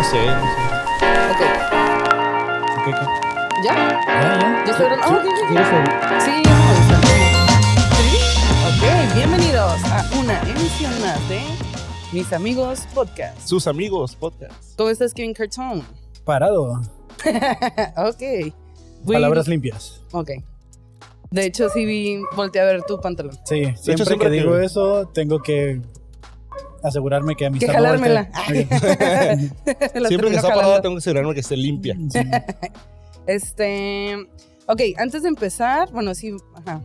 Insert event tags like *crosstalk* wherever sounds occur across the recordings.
No sé, no sé. Ok, ¿Qué, qué? ¿ya? Ya, ya. ¿Ya estoy grabando? Ah, ok, Si ok. quieres el- Sí, ya me gusta. ¿Sí? Ok, bienvenidos a una emisión más de Mis Amigos Podcast. Sus amigos, podcast. ¿Cómo estás, Kevin Cartón? Parado. *laughs* ok. Palabras limpias. Ok. De hecho, sí vi, volteé a ver tu pantalón. Sí, siempre, hecho, siempre que que- digo eso, tengo que asegurarme que Que amistad no jalármela. *laughs* Siempre que está parada tengo que asegurarme que esté limpia. Sí. *laughs* Este. Ok, antes de empezar, bueno, sí, ajá.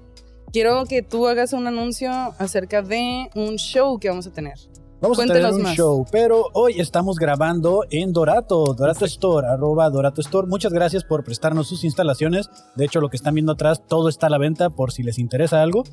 Quiero que tú hagas un anuncio acerca de un show que vamos a tener. Vamos a tener un más. show, pero hoy estamos grabando en Dorato, Dorato Store, arroba Dorato Store. Muchas gracias por prestarnos sus instalaciones. De hecho, lo que están viendo atrás, todo está a la venta por si les interesa algo.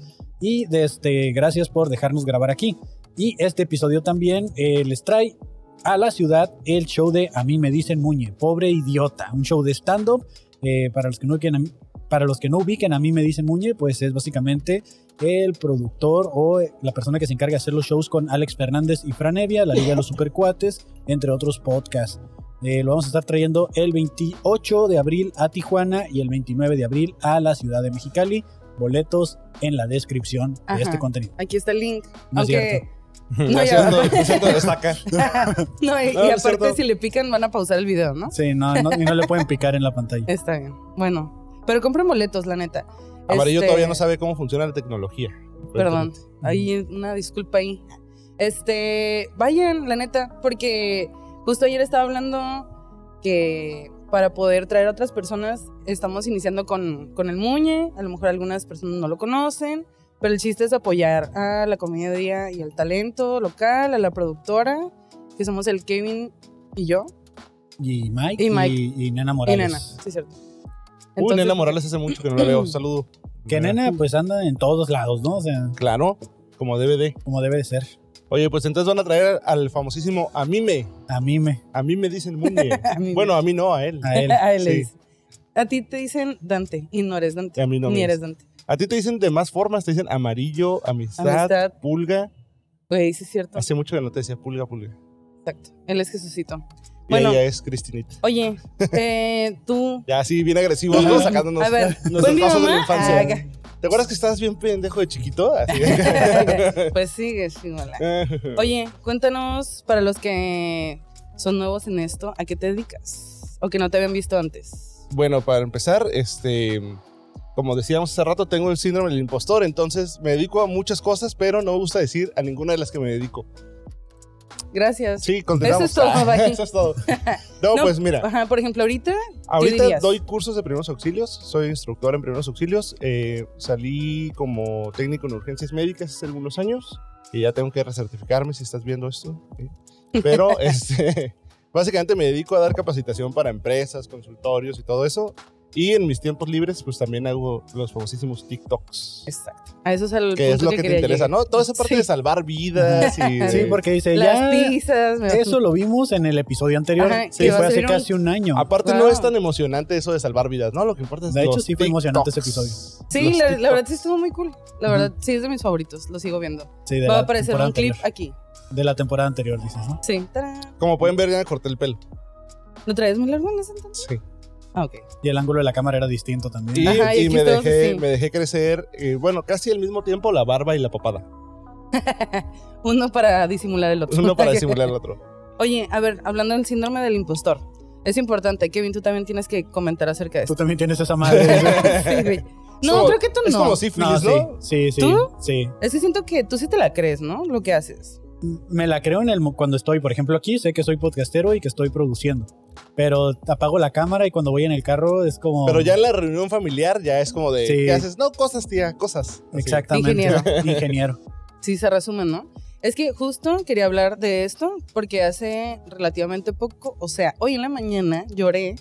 Y este, gracias por dejarnos grabar aquí. Y este episodio también eh, les trae a la ciudad el show de A mí me dicen Muñe, pobre idiota. Un show de stand-up. eh, para, los que no ubiquen para los que no ubiquen A mí me dicen Muñe, pues es básicamente el productor o la persona que se encarga de hacer los shows con Alex Fernández y Fran Evia, la Liga de los Supercuates, entre otros podcasts. Eh, lo vamos a estar trayendo el 28 de abril a Tijuana y el 29 de abril a la ciudad de Mexicali. Boletos en la descripción Ajá. de este contenido. Aquí está el link. No es Aunque. No, ya. *laughs* no, no, está acá. *laughs* No, y, No, aparte, cierto. si le pican, van a pausar el video, ¿no? Sí, no, no, y no le pueden picar en la pantalla. *laughs* Está bien. Bueno, pero compren boletos, la neta. Amarillo Este, todavía no sabe cómo funciona la tecnología. Perdón, hay una disculpa ahí. Este, vayan, la neta, porque justo ayer estaba hablando que para poder traer a otras personas estamos iniciando con, con el Muñe, a lo mejor algunas personas no lo conocen, pero el chiste es apoyar a la comedia y al talento local, a la productora, que somos el Kevin y yo, Y Mike Y Mike. y, y Nena y Morales. Nena, sí, cierto. Uy, Entonces- Nena Morales hace mucho que no la veo. *clears throat* Saludo. Que Nena pues anda en todos lados, ¿no? O sea, Claro, como DVD. como debe de ser. Oye, pues entonces van a traer al famosísimo A mí me. A mí me, *laughs* A mí me dicen Muñe. A mí bueno, a mí no, a él. a él. *laughs* a él sí. dice. A ti te dicen Dante y no eres Dante. A mí no me Ni eres. Dante. A ti te dicen de más formas. Te dicen amarillo, amistad, Amistad. pulga. Güey, sí es cierto. Hace mucho que no te decía pulga, pulga. Exacto. Él es Jesucito. Y Bueno. ella es Cristinita. Oye, *laughs* eh, tú. Ya así, bien agresivos, ¿no? Sacándonos A ver, nuestros ¿fue mi pasos de la mamá? infancia. Ah. ¿Te acuerdas que estabas bien pendejo de chiquito? *laughs* Así. pues sigue, chingona. *laughs* Oye, cuéntanos para los que son nuevos en esto, ¿a qué te dedicas? O que no te habían visto antes. Bueno, para empezar, este, como decíamos hace rato, tengo el síndrome del impostor, entonces me dedico a muchas cosas, pero no me gusta decir a ninguna de las que me dedico. Gracias. Sí, continuamos. Eso es todo, *laughs* bye. Eso es todo. No, *laughs* No, pues mira, Ajá, por ejemplo, ahorita, ahorita doy cursos de primeros auxilios, soy instructor en primeros auxilios, eh, salí como técnico en urgencias médicas hace algunos años y ya tengo que recertificarme si estás viendo esto. ¿sí? Pero *laughs* este, básicamente me dedico a dar capacitación para empresas, consultorios y todo eso. Y en mis tiempos libres, pues también hago los famosísimos TikToks. exacto. A eso es el Que es punto lo que, te interesa, llegar. ¿no? Toda esa parte Sí. de salvar vidas y... Sí, porque dice, Las ya pizzas. me- eso lo vimos en el episodio anterior, Ajá, que fue hace un- casi un año. Aparte Wow. no es tan emocionante eso de salvar vidas, ¿no? Lo que importa es De hecho, sí fue emocionante ese TikToks. episodio. Sí, la, la verdad sí estuvo muy cool. La verdad, sí es de mis favoritos. Lo sigo viendo. Sí, de Va a aparecer un clip anterior. aquí. De la temporada anterior, dices, ¿no? Sí. ¡Tarán! Como pueden ver, ya me corté el pelo. ¿Lo traes muy largo en ese entonces? Sí. Ah, ok. Y el ángulo de la cámara era distinto también. Y, Ajá, y y aquí me, dejé, me dejé crecer, eh, bueno, casi al mismo tiempo la barba y la papada. *laughs* Uno para disimular el otro. Uno para *laughs* disimular el otro. Oye, a ver, hablando del síndrome del impostor. Es importante, Kevin, tú también tienes que comentar acerca de Tú esto. también tienes esa *laughs* madre. Sí, güey. No, creo que tú no. Es como no, sífilis, sí, ¿no? sí, sí, ¿Tú? sí. Es que siento que tú sí te la crees, ¿no? Lo que haces. Me la creo en el cuando estoy, por ejemplo, aquí, sé que soy podcastero y que estoy produciendo. Pero apago la cámara y cuando voy en el carro es como... Pero ya en la reunión familiar ya es como de, Sí. ¿qué haces? No, cosas, tía, cosas. Así. Exactamente. Ingeniero. *laughs* Ingeniero. Sí, se resumen, ¿no? Es que justo quería hablar de esto porque hace relativamente poco, o sea, hoy en la mañana lloré.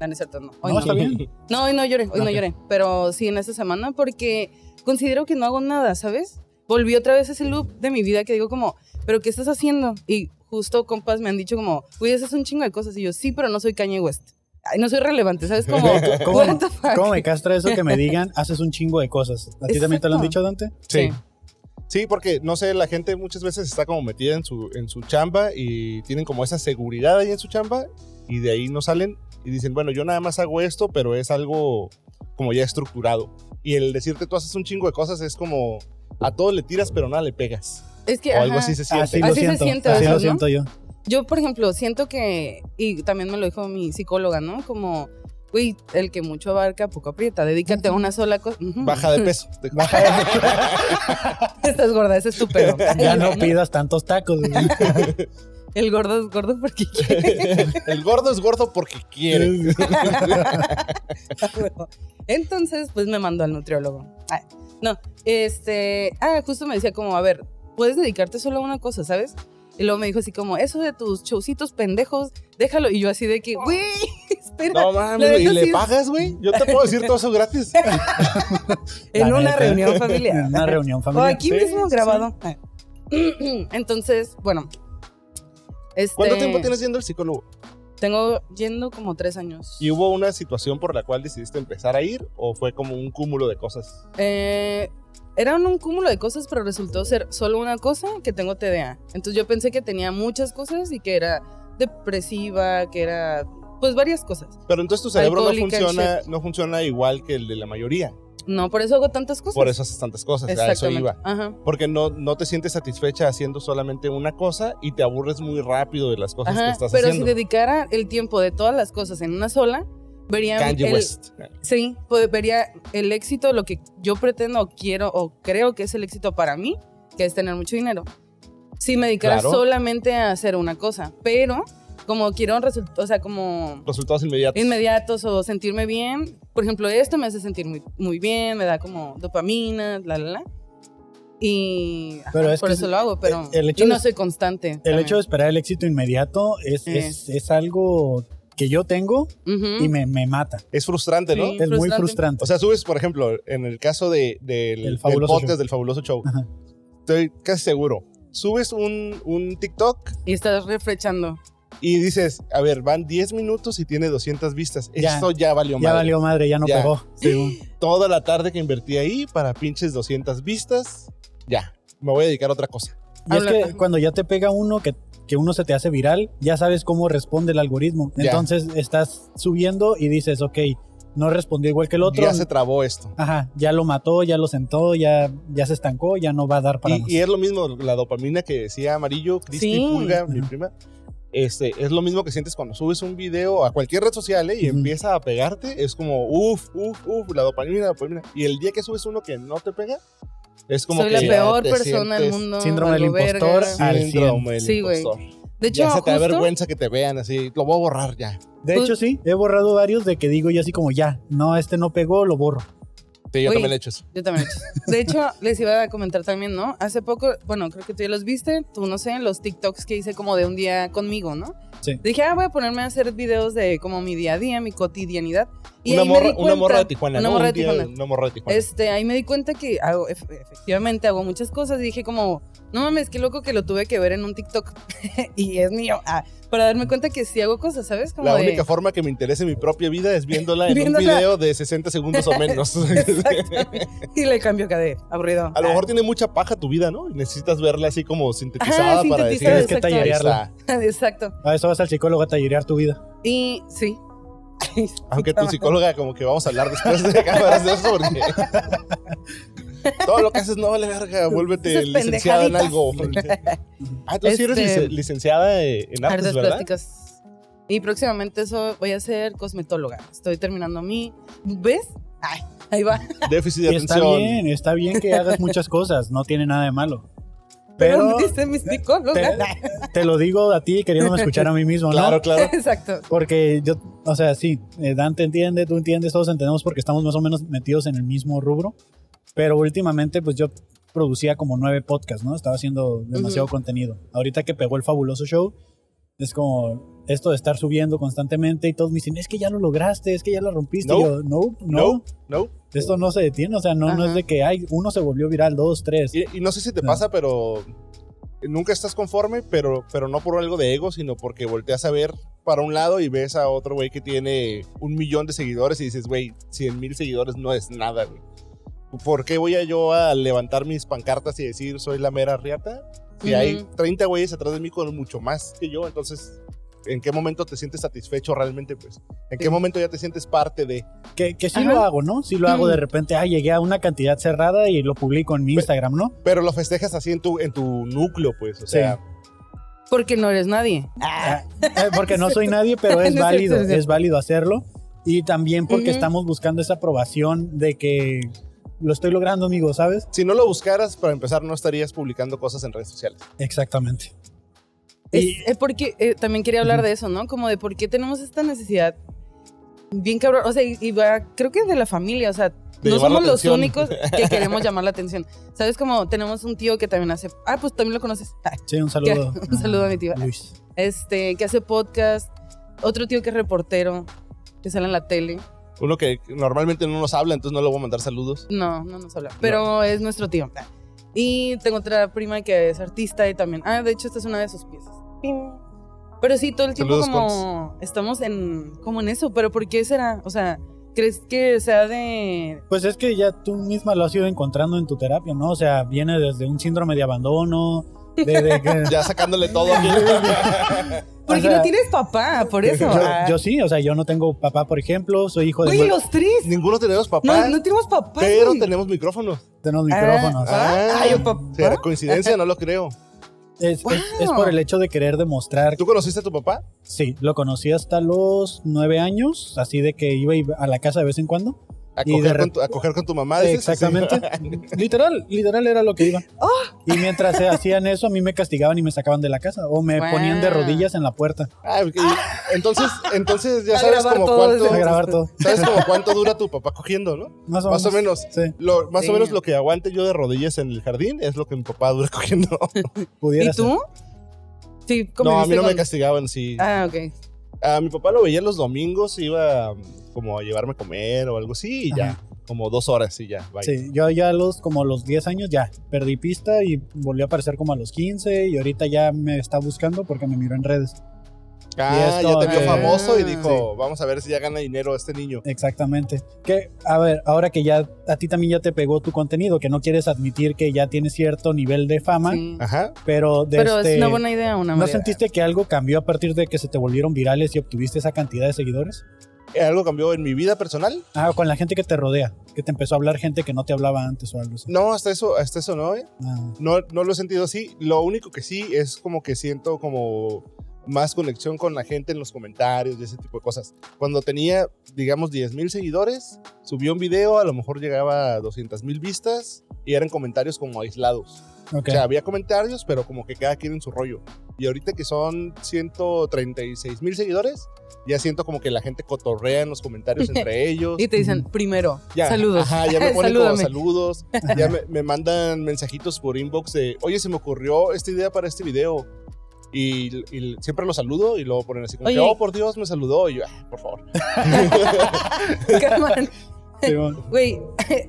No, no es cierto, no. Hoy No, no, está bien. No, hoy no lloré, hoy no Ok. lloré. Pero sí en esta semana porque considero que no hago nada, ¿sabes? Volví otra vez a ese loop de mi vida que digo como, ¿pero qué estás haciendo? Y justo compas me han dicho como, güey, haces un chingo de cosas. Y yo, sí, pero no soy Kanye West. Ay, no soy relevante, ¿sabes? Como, *laughs* ¿Cómo, *laughs* cómo me castra eso que me digan, haces un chingo de cosas? ¿A ti también te lo han dicho, Dante? Sí. Sí, porque no sé, la gente muchas veces está como metida en su, en su chamba y tienen como esa seguridad ahí en su chamba y de ahí no salen y dicen, bueno, yo nada más hago esto, pero es algo como ya estructurado. Y el decirte tú haces un chingo de cosas es como a todo le tiras, pero nada le pegas. Es que, O algo ajá, así se siente. Así lo Así se siento. siente a así lo ¿no? siento yo. Yo, por ejemplo, siento que, y también me lo dijo mi psicóloga, ¿no? Como, güey, el que mucho abarca, poco aprieta, dedícate a una sola cosa. Baja de peso. *laughs* Baja de- *laughs* Estás gorda, ese es tu pedo. *laughs* ya no pidas tantos tacos. El gordo es gordo porque quiere. el gordo es gordo porque quiere. Entonces, pues me mandó al nutriólogo. Ay, no, este, ah, justo me decía como, a ver, puedes dedicarte solo a una cosa, ¿sabes? Y luego me dijo así como, eso de tus showcitos pendejos, déjalo. Y yo así de que, güey, *laughs* espera. No mames, ¿y le pagas, güey? Yo te puedo decir todo eso gratis. *laughs* en La una neta. reunión *laughs* familiar. En una reunión O familiar. aquí Sí, mismo sí. grabado. *clears throat* Entonces, bueno. Este, ¿Cuánto tiempo tienes yendo al psicólogo? Tengo yendo como tres años. ¿Y hubo una situación por la cual decidiste empezar a ir o fue como un cúmulo de cosas? Eh, era un, cúmulo de cosas, pero resultó ser solo una cosa, que tengo TDA. Entonces yo pensé que tenía muchas cosas y que era depresiva, que era pues varias cosas. Pero entonces tu cerebro no funciona, no funciona igual que el de la mayoría. No, por eso hago tantas cosas. Por eso haces tantas cosas. A eso iba. Ajá. Porque no, no te sientes satisfecha haciendo solamente una cosa y te aburres muy rápido de las cosas que estás pero haciendo. si dedicara el tiempo de todas las cosas en una sola, vería Kanye el, West. Sí, pues vería el éxito, lo que yo pretendo o quiero o creo que es el éxito para mí, que es tener mucho dinero. Si me dedicara Claro. solamente a hacer una cosa, pero como quiero resultados, o sea, como Resultados inmediatos. inmediatos o sentirme bien, por ejemplo, esto me hace sentir muy, muy bien, me da como dopamina, la, la, la. Y ajá, Pero es por eso es- lo hago, pero el hecho y no de- soy constante. El también. hecho de esperar el éxito inmediato es, es, es algo que yo tengo Ujú. y me, me mata. Es frustrante, ¿no? Sí. Es muy frustrante. frustrante. O sea, subes, por ejemplo, en el caso de, del, El del fabuloso podcast show. del fabuloso show. Ajá. Estoy casi seguro. Subes un, un TikTok Y estás reflechando. Y dices, a ver, van 10 minutos y tiene 200 vistas. Ya. Esto ya valió ya madre. valió madre, ya no Ya. pegó. Sí. Toda la tarde que invertí ahí para pinches 200 vistas, ya. Me voy a dedicar a otra cosa. Y es Habla- que cuando ya te pega uno que, que uno se te hace viral, ya sabes cómo responde el algoritmo. Ya. Entonces estás subiendo y dices, ok, no respondió igual que el otro. Ya se trabó esto. Ajá, ya lo mató, ya lo sentó, ya, ya se estancó, ya no va a dar para Y, más. y es lo mismo, la dopamina que decía Amarillo, Cristi Sí. Pulga, mi prima. Este, es lo mismo que sientes cuando subes un video a cualquier red social ¿eh? y Ujú. empieza a pegarte. Es como, uff, uff, uff, la dopamina, la dopamina. Y el día que subes uno que no te pega, es como Soy que la peor persona del mundo. síndrome del impostor. al síndrome del Sí, güey. impostor. De hecho, ya se te da vergüenza que te vean así. Lo voy a borrar ya. De Pues- hecho, sí, he borrado varios de que digo yo así como ya, no, este no pegó, lo borro. Sí, yo también he hecho eso. Yo también. he hecho. De hecho, *laughs* les iba a comentar también, ¿no? Hace poco, bueno, creo que tú ya los viste, tú no sé, los TikToks que hice como de un día conmigo, ¿no? Sí. Dije, ah, voy a ponerme a hacer videos de como mi día a día, mi cotidianidad. Y Una ahí me morra, una de Tijuana, Una ¿no? morra de día-. Una morra de Tijuana. Este, ahí me di cuenta que hago, ef- efectivamente hago muchas cosas y dije como, no mames, qué loco que lo tuve que ver en un TikTok *laughs* y es mío. Ah, para darme cuenta que sí hago cosas, ¿sabes? Como La de- única forma que me interese mi propia vida es viéndola en Viéndola. un video de 60 segundos o menos. *laughs* *laughs* Y le cambio de aburrido. A lo Ah. mejor tiene mucha paja tu vida, ¿no? Y necesitas verla así como sintetizada para decir. Tienes que exacto. "Ahí tallerearla. está". Exacto. A eso vas al psicólogo a tallerear tu vida. Y sí. *laughs* Aunque tu psicóloga, como que vamos a hablar después de *laughs* cámaras de eso, porque. *laughs* Todo lo que haces no vale verga, vuélvete licenciada en algo. Ah, tú sí eres Este- lic- licenciada en artes, Artes ¿verdad? plásticas. Y próximamente eso voy a ser cosmetóloga. Estoy terminando mi. ¿Ves? Ay, ahí va. Déficit de Y está atención. bien, está bien que hagas muchas cosas, no tiene nada de malo. Pero, Pero dice mi psicóloga. te, *laughs* te lo digo a ti queriéndome escuchar a mí mismo, ¿no? Claro, claro. *laughs* Exacto. Porque yo, o sea, sí, eh, Dante entiende, tú entiendes, todos entendemos porque estamos más o menos metidos en el mismo rubro. Pero últimamente, pues yo producía como nueve podcasts, ¿no? Estaba haciendo demasiado Ujú. contenido. Ahorita que pegó el fabuloso show, es como esto de estar subiendo constantemente y todos me dicen, es que ya lo lograste, es que ya lo rompiste. No. Y yo, no, no, No, no. esto no se detiene, o sea, no, no es de que ay, uno se volvió viral, dos, tres. Y, y no sé si te No. pasa, pero nunca estás conforme, pero, pero no por algo de ego, sino porque volteas a ver para un lado y ves a otro güey que tiene un millón de seguidores y dices, güey, 100 mil seguidores no es nada, güey. ¿por qué voy a yo a levantar mis pancartas y decir soy la mera riata? Si Ujú. hay 30 güeyes atrás de mí con mucho más que yo, entonces, ¿en qué momento te sientes satisfecho realmente? Pues, ¿en qué Sí. momento ya te sientes parte de? Que, que sí Ajá. lo hago, ¿no? Sí lo hago de repente, ah, llegué a una cantidad cerrada y lo publico en mi Instagram, ¿no? Pero lo festejas así en tu, en tu núcleo, pues, o Sí. sea, Porque no eres nadie. Ah, eh, porque no soy *laughs* nadie, pero *laughs* es válido, es válido hacerlo. Y también porque Ujú. estamos buscando esa aprobación de que lo estoy logrando, amigo, ¿sabes? si no lo buscaras, para empezar, no estarías publicando cosas en redes sociales. Exactamente. Es, es porque eh, también quería hablar de eso, ¿no? Como de por qué tenemos esta necesidad bien cabrón. O sea, y, y va, creo que de la familia, o sea, De no somos los únicos que *laughs* queremos llamar la atención. ¿Sabes? Como tenemos un tío que también hace. Ah, pues también lo conoces. Sí, un saludo. *laughs* Un saludo a mi tío. Luis. Este, que hace podcast. Otro tío que es reportero, que sale en la tele. Uno que normalmente no nos habla, entonces no le voy a mandar saludos. No, no nos habla. Pero es nuestro tío. Y tengo otra prima que es artista y también. Ah, de hecho, esta es una de sus piezas. Pero sí, todo el tiempo Saludos, como estamos en como en eso. Pero ¿por qué será? O sea, ¿crees que sea de Pues es que ya tú misma lo has ido encontrando en tu terapia, ¿no? O sea, viene desde un síndrome de abandono, de, de que... *laughs* Ya sacándole todo aquí. *laughs* Porque O sea, no tienes papá, por eso. Yo, Ah. yo sí, o sea, yo no tengo papá, por ejemplo, soy hijo de... Güey, los tres. Ninguno tenemos papá, No, no tenemos papá. pero tenemos micrófonos. Tenemos micrófonos. Ah, ay, papá. ¿será coincidencia? No lo creo. Es, es- es por el hecho de querer demostrar ¿Tú conociste a tu papá? Sí, lo conocí hasta los nueve años, así de que iba a la casa de vez en cuando. A coger, con tu, a coger con tu mamá. dices? Exactamente. *laughs* literal, literal era lo que iba. Y mientras se hacían eso, a mí me castigaban y me sacaban de la casa o me Wow. ponían de rodillas en la puerta Ah, ok. entonces, entonces ya A sabes como cuánto, grabar todo. sabes como cuánto dura tu papá cogiendo, ¿no? Más o Más o menos. menos. Sí, Lo, más Sí. o menos lo que aguante yo de rodillas en el jardín es lo que mi papá dura *laughs* cogiendo. ¿Y tú? Sí, no, a mí no me con- castigaban, sí. Ah, ok. A mi papá lo veía los domingos, iba um, como a llevarme a comer o algo así y ya. Ajá. Como dos horas y ya. bye. Sí, yo ya a los como los 10 años ya perdí pista y volví a aparecer como a los 15 y ahorita ya me está buscando porque me miró en redes. Ah, Y esto, ya te vio eh, famoso y dijo, sí. vamos a ver si ya gana dinero este niño. Exactamente. Que, a ver, ahora que ya a ti también ya te pegó tu contenido, que no quieres admitir que ya tienes cierto nivel de fama, Sí. Ajá. pero de Pero este, es una buena idea, una ¿No sentiste que algo cambió a partir de que se te volvieron virales y obtuviste esa cantidad de seguidores? ¿Algo cambió en mi vida personal? Ah, con la gente que te rodea, que te empezó a hablar gente que no te hablaba antes o algo así. No, hasta eso, hasta eso no, ¿eh? Ah, No, no lo he sentido así. Lo único que sí es como que siento como más conexión con la gente en los comentarios y ese tipo de cosas. Cuando tenía, digamos, 10 mil seguidores, subía un video, a lo mejor llegaba a 200 mil vistas y eran comentarios como aislados. ok. O sea, había comentarios, pero como que cada quien en su rollo. Y ahorita que son 136 mil seguidores, ya siento como que la gente cotorrea en los comentarios entre *laughs* ellos. Y te dicen, primero, Ya, saludos. Ajá, ya me *laughs* ponen como saludos. Ya *laughs* me, me mandan mensajitos por inbox de, oye, se me ocurrió esta idea para este video. Y, y siempre lo saludo y luego ponen así como que, oh, por Dios, me saludó. Y yo, "Ah, por favor. *laughs* *laughs* Sí. Güey,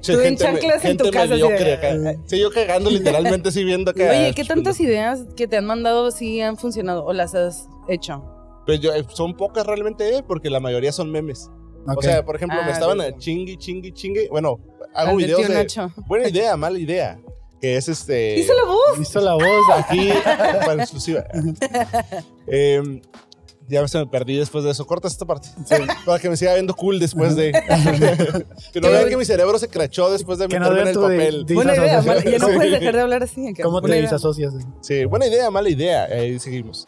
tú en chanclas en tu casa. mediocre. Sí, yo cagando literalmente así viendo que... *laughs* Oye, ¿qué tantas ideas que te han mandado sí han funcionado o las has hecho? Pues yo, eh, son pocas realmente, eh, porque la mayoría son memes. O sea, por ejemplo, Ah, me estaban sí, a sí. chingui, chingui, chingue. Bueno, hago videos tío de... Nacho. Buena idea, mala idea. Que es este... Hizo la voz. Hizo la voz. aquí *laughs* para exclusiva. Em, ya se me perdí después de eso. Corta esta parte. Para que me siga viendo cool después de. *laughs* que no vean que mi cerebro se crachó después de Que no meterme en el de- papel. de- Buena idea, mala- ya no Sí. puedes dejar de hablar así. ¿Cómo te idea. disasocias? Sí, buena idea, mala idea. Ahí seguimos.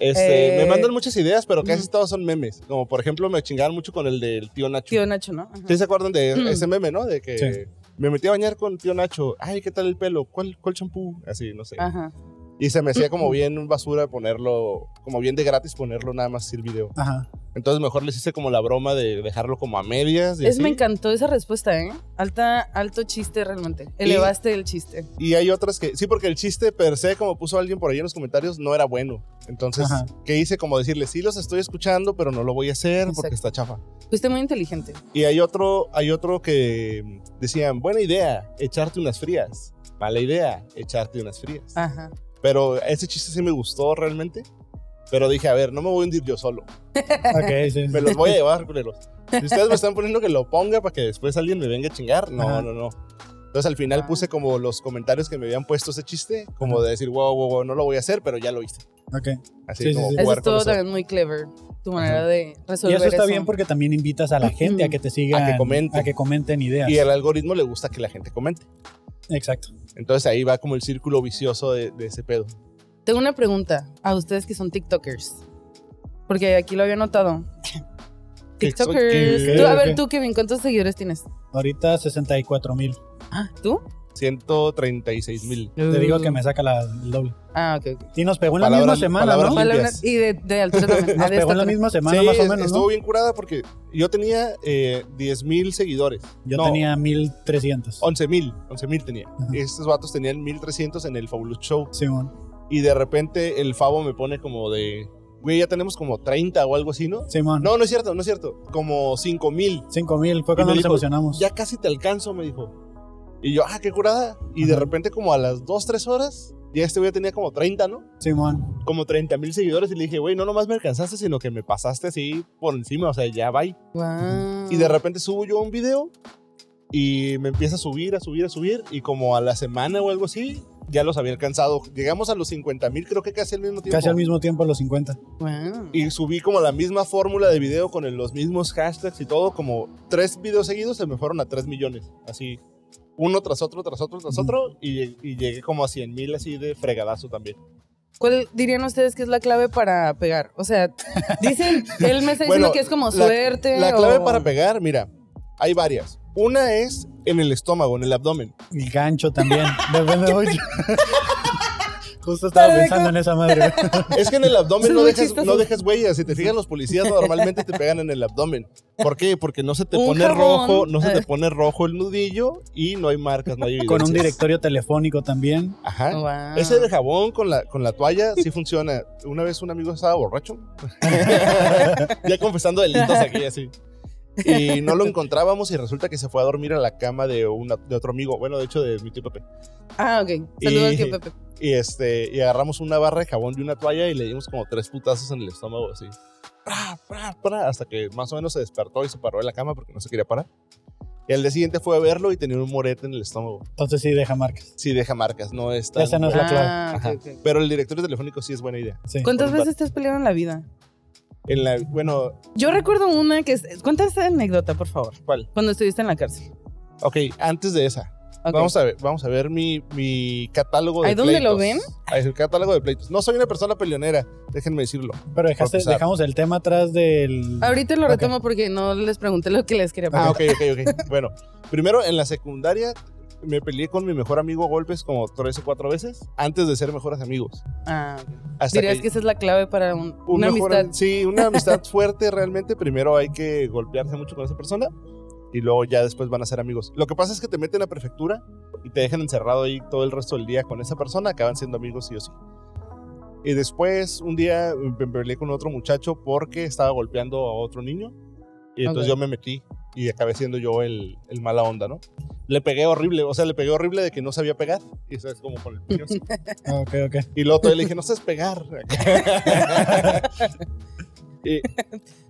Este, Eh, me mandan muchas ideas, pero casi ujú. todos son memes. Como por ejemplo, me chingaron mucho con el del tío Nacho. Tío Nacho, ¿no? Ajá. ¿Sí se acuerdan de Mm. ese meme, no? De que Sí. Me metí a bañar con tío Nacho. Ay, ¿qué tal el pelo? ¿Cuál, cuál champú? Así, no sé. Ajá. Y se me hacía como bien basura ponerlo, como bien de gratis ponerlo nada más el video. Ajá. Entonces mejor les hice como la broma de dejarlo como a medias. Y, Es, así. me encantó esa respuesta, ¿eh? Alta, alto chiste realmente. Elevaste el chiste. y hay otras que, sí, porque el chiste per se, como puso alguien por ahí en los comentarios, no era bueno. Entonces, Ajá. ¿qué hice? Como decirle, sí los estoy escuchando, pero no lo voy a hacer porque Exacto. está chafa. Fuiste muy inteligente. Y hay otro, hay otro que decían, buena idea, echarte unas frías. Mala idea, echarte unas frías. Ajá. Pero ese chiste sí me gustó realmente. Pero dije, a ver, no me voy a hundir yo solo. Ok, sí. Me los voy a llevar, culeros. Si ustedes me están poniendo que lo ponga para que después alguien me venga a chingar, no, Ajá. no, no. Entonces al final Ah. puse como los comentarios que me habían puesto ese chiste, como de decir, wow, wow, wow, no lo voy a hacer, pero ya lo hice. Ok. Así Sí, sí, como sí. Eso jugar es con todo eso. también muy clever. Tu manera Ajá. de Y resolver eso está bien porque también invitas a la gente a que te *clears throat* sigan, A que comenten. a que comenten ideas. Y al algoritmo le gusta que la gente comente. Exacto. Entonces ahí va como el círculo vicioso de, de ese pedo. Tengo una pregunta a ustedes que son TikTokers. Porque aquí lo había notado. TikTokers. A ver, tú, Kevin, ¿cuántos seguidores tienes? Ahorita 64 mil. Ah, ¿tú? 136 mil. Te digo que me saca la, el doble. Ah, ok, ok. Y nos pegó en la misma semana, ¿no? Palabras- Y de, de altura también. Nos Ah, pegó en la misma semana sí, más o menos, estuvo ¿no? bien curada porque yo tenía eh, 10 mil seguidores. Yo No, tenía 1300. 11 mil, 11 mil tenía. Ajá. Estos vatos tenían 1300 en el Fabulous Show. Simón. Y de repente el Fabo me pone como de, güey, ya tenemos como 30 o algo así, ¿no? Simón. No, no es cierto, no es cierto. Como 5 mil. 5 mil. Fue cuando nos dijo, emocionamos. Ya casi te alcanzo, me dijo. Y yo, ah, qué curada. Y de repente como a las 2, 3 horas, ya este güey tenía como 30, ¿no? Simón. Como 30 mil seguidores. Y le dije, güey, no nomás me alcanzaste, sino que me pasaste así por encima. O sea, ya va. Guau. Y de repente subo yo un video y me empieza a subir, a subir, a subir. Y como a la semana o algo así, ya los había alcanzado. Llegamos a los 50 mil, creo que casi al mismo tiempo. Casi al mismo tiempo los 50. Guau. Y subí como la misma fórmula de video con el- los mismos hashtags y todo. Como tres videos seguidos se me fueron a 3 millones. Así, uno tras otro, tras otro, tras otro. Y, y llegué como a 100 mil así de fregadazo también. ¿Cuál dirían ustedes que es la clave para pegar? O sea, *laughs* dicen, él me está diciendo Bueno, que es como la- suerte. La clave o- para pegar, mira, hay varias. Una es en el estómago, en el abdomen. El gancho también. Depende mucho. *laughs* Justo estaba Pero pensando en esa madre. *laughs* Es que en el abdomen no dejas, chistoso. no dejas huellas. Si te fijas, los policías *laughs* normalmente te pegan en el abdomen. ¿Por qué? Porque no se te Un pone jabón. rojo, no se Eh. te pone rojo el nudillo y no hay marcas, no hay evidencias. *laughs* Con un directorio telefónico también. Ajá. Ese de jabón con la, con la toalla sí funciona. Una vez un amigo estaba borracho. ya confesando delitos aquí así. Y no lo encontrábamos y resulta que se fue a dormir a la cama de, una, de otro amigo. Bueno, de hecho, de mi tío Pepe. Ah, ok. Saludos Y- al tío Pepe. Y, este, y agarramos una barra de jabón y una toalla y le dimos como tres putazos en el estómago así. Hasta que más o menos se despertó y se paró de la cama porque no se quería parar. Y al día siguiente fue a verlo y tenía un morete en el estómago. Entonces sí deja marcas. Sí, deja marcas, no es tan... Esa no es la clave. Ah, ok, Ajá. ok. Pero el directorio telefónico sí es buena idea. Sí. ¿Cuántas veces te has peleado en la vida? En la, bueno, Yo recuerdo una que es. Cuenta esa anécdota, por favor. ¿cuál? Cuando estuviste en la cárcel. Ok, antes de esa. Vamos a ver, vamos a ver mi, mi catálogo de ¿Ahí dónde lo pleitos. ven? Ahí es el catálogo de pleitos. No soy una persona peleonera, déjenme decirlo. Pero dejaste, dejamos el tema atrás del. Ahorita lo retomo porque no les pregunté lo que les quería Ah, preguntar. ok, ok, ok. bueno, primero en la secundaria me peleé con mi mejor amigo a golpes como tres o cuatro veces antes de ser mejores amigos. Ah. Hasta Dirías que, esa es la clave para un- un una mejor- amistad. Sí, una *laughs* amistad fuerte realmente. Primero hay que golpearse mucho con esa persona y luego ya después van a ser amigos. Lo que pasa es que te meten a prefectura y te dejan encerrado ahí todo el resto del día con esa persona, acaban siendo amigos sí o sí. Y después un día me peleé con otro muchacho porque estaba golpeando a otro niño y entonces yo me metí y acabé siendo yo el, el mala onda, ¿no? Le pegué horrible, o sea, le pegué horrible de que no sabía pegar. Y eso es como con el *laughs* así. Ah, Ok, ok. Y luego todavía le dije, no sabes pegar. *laughs* y,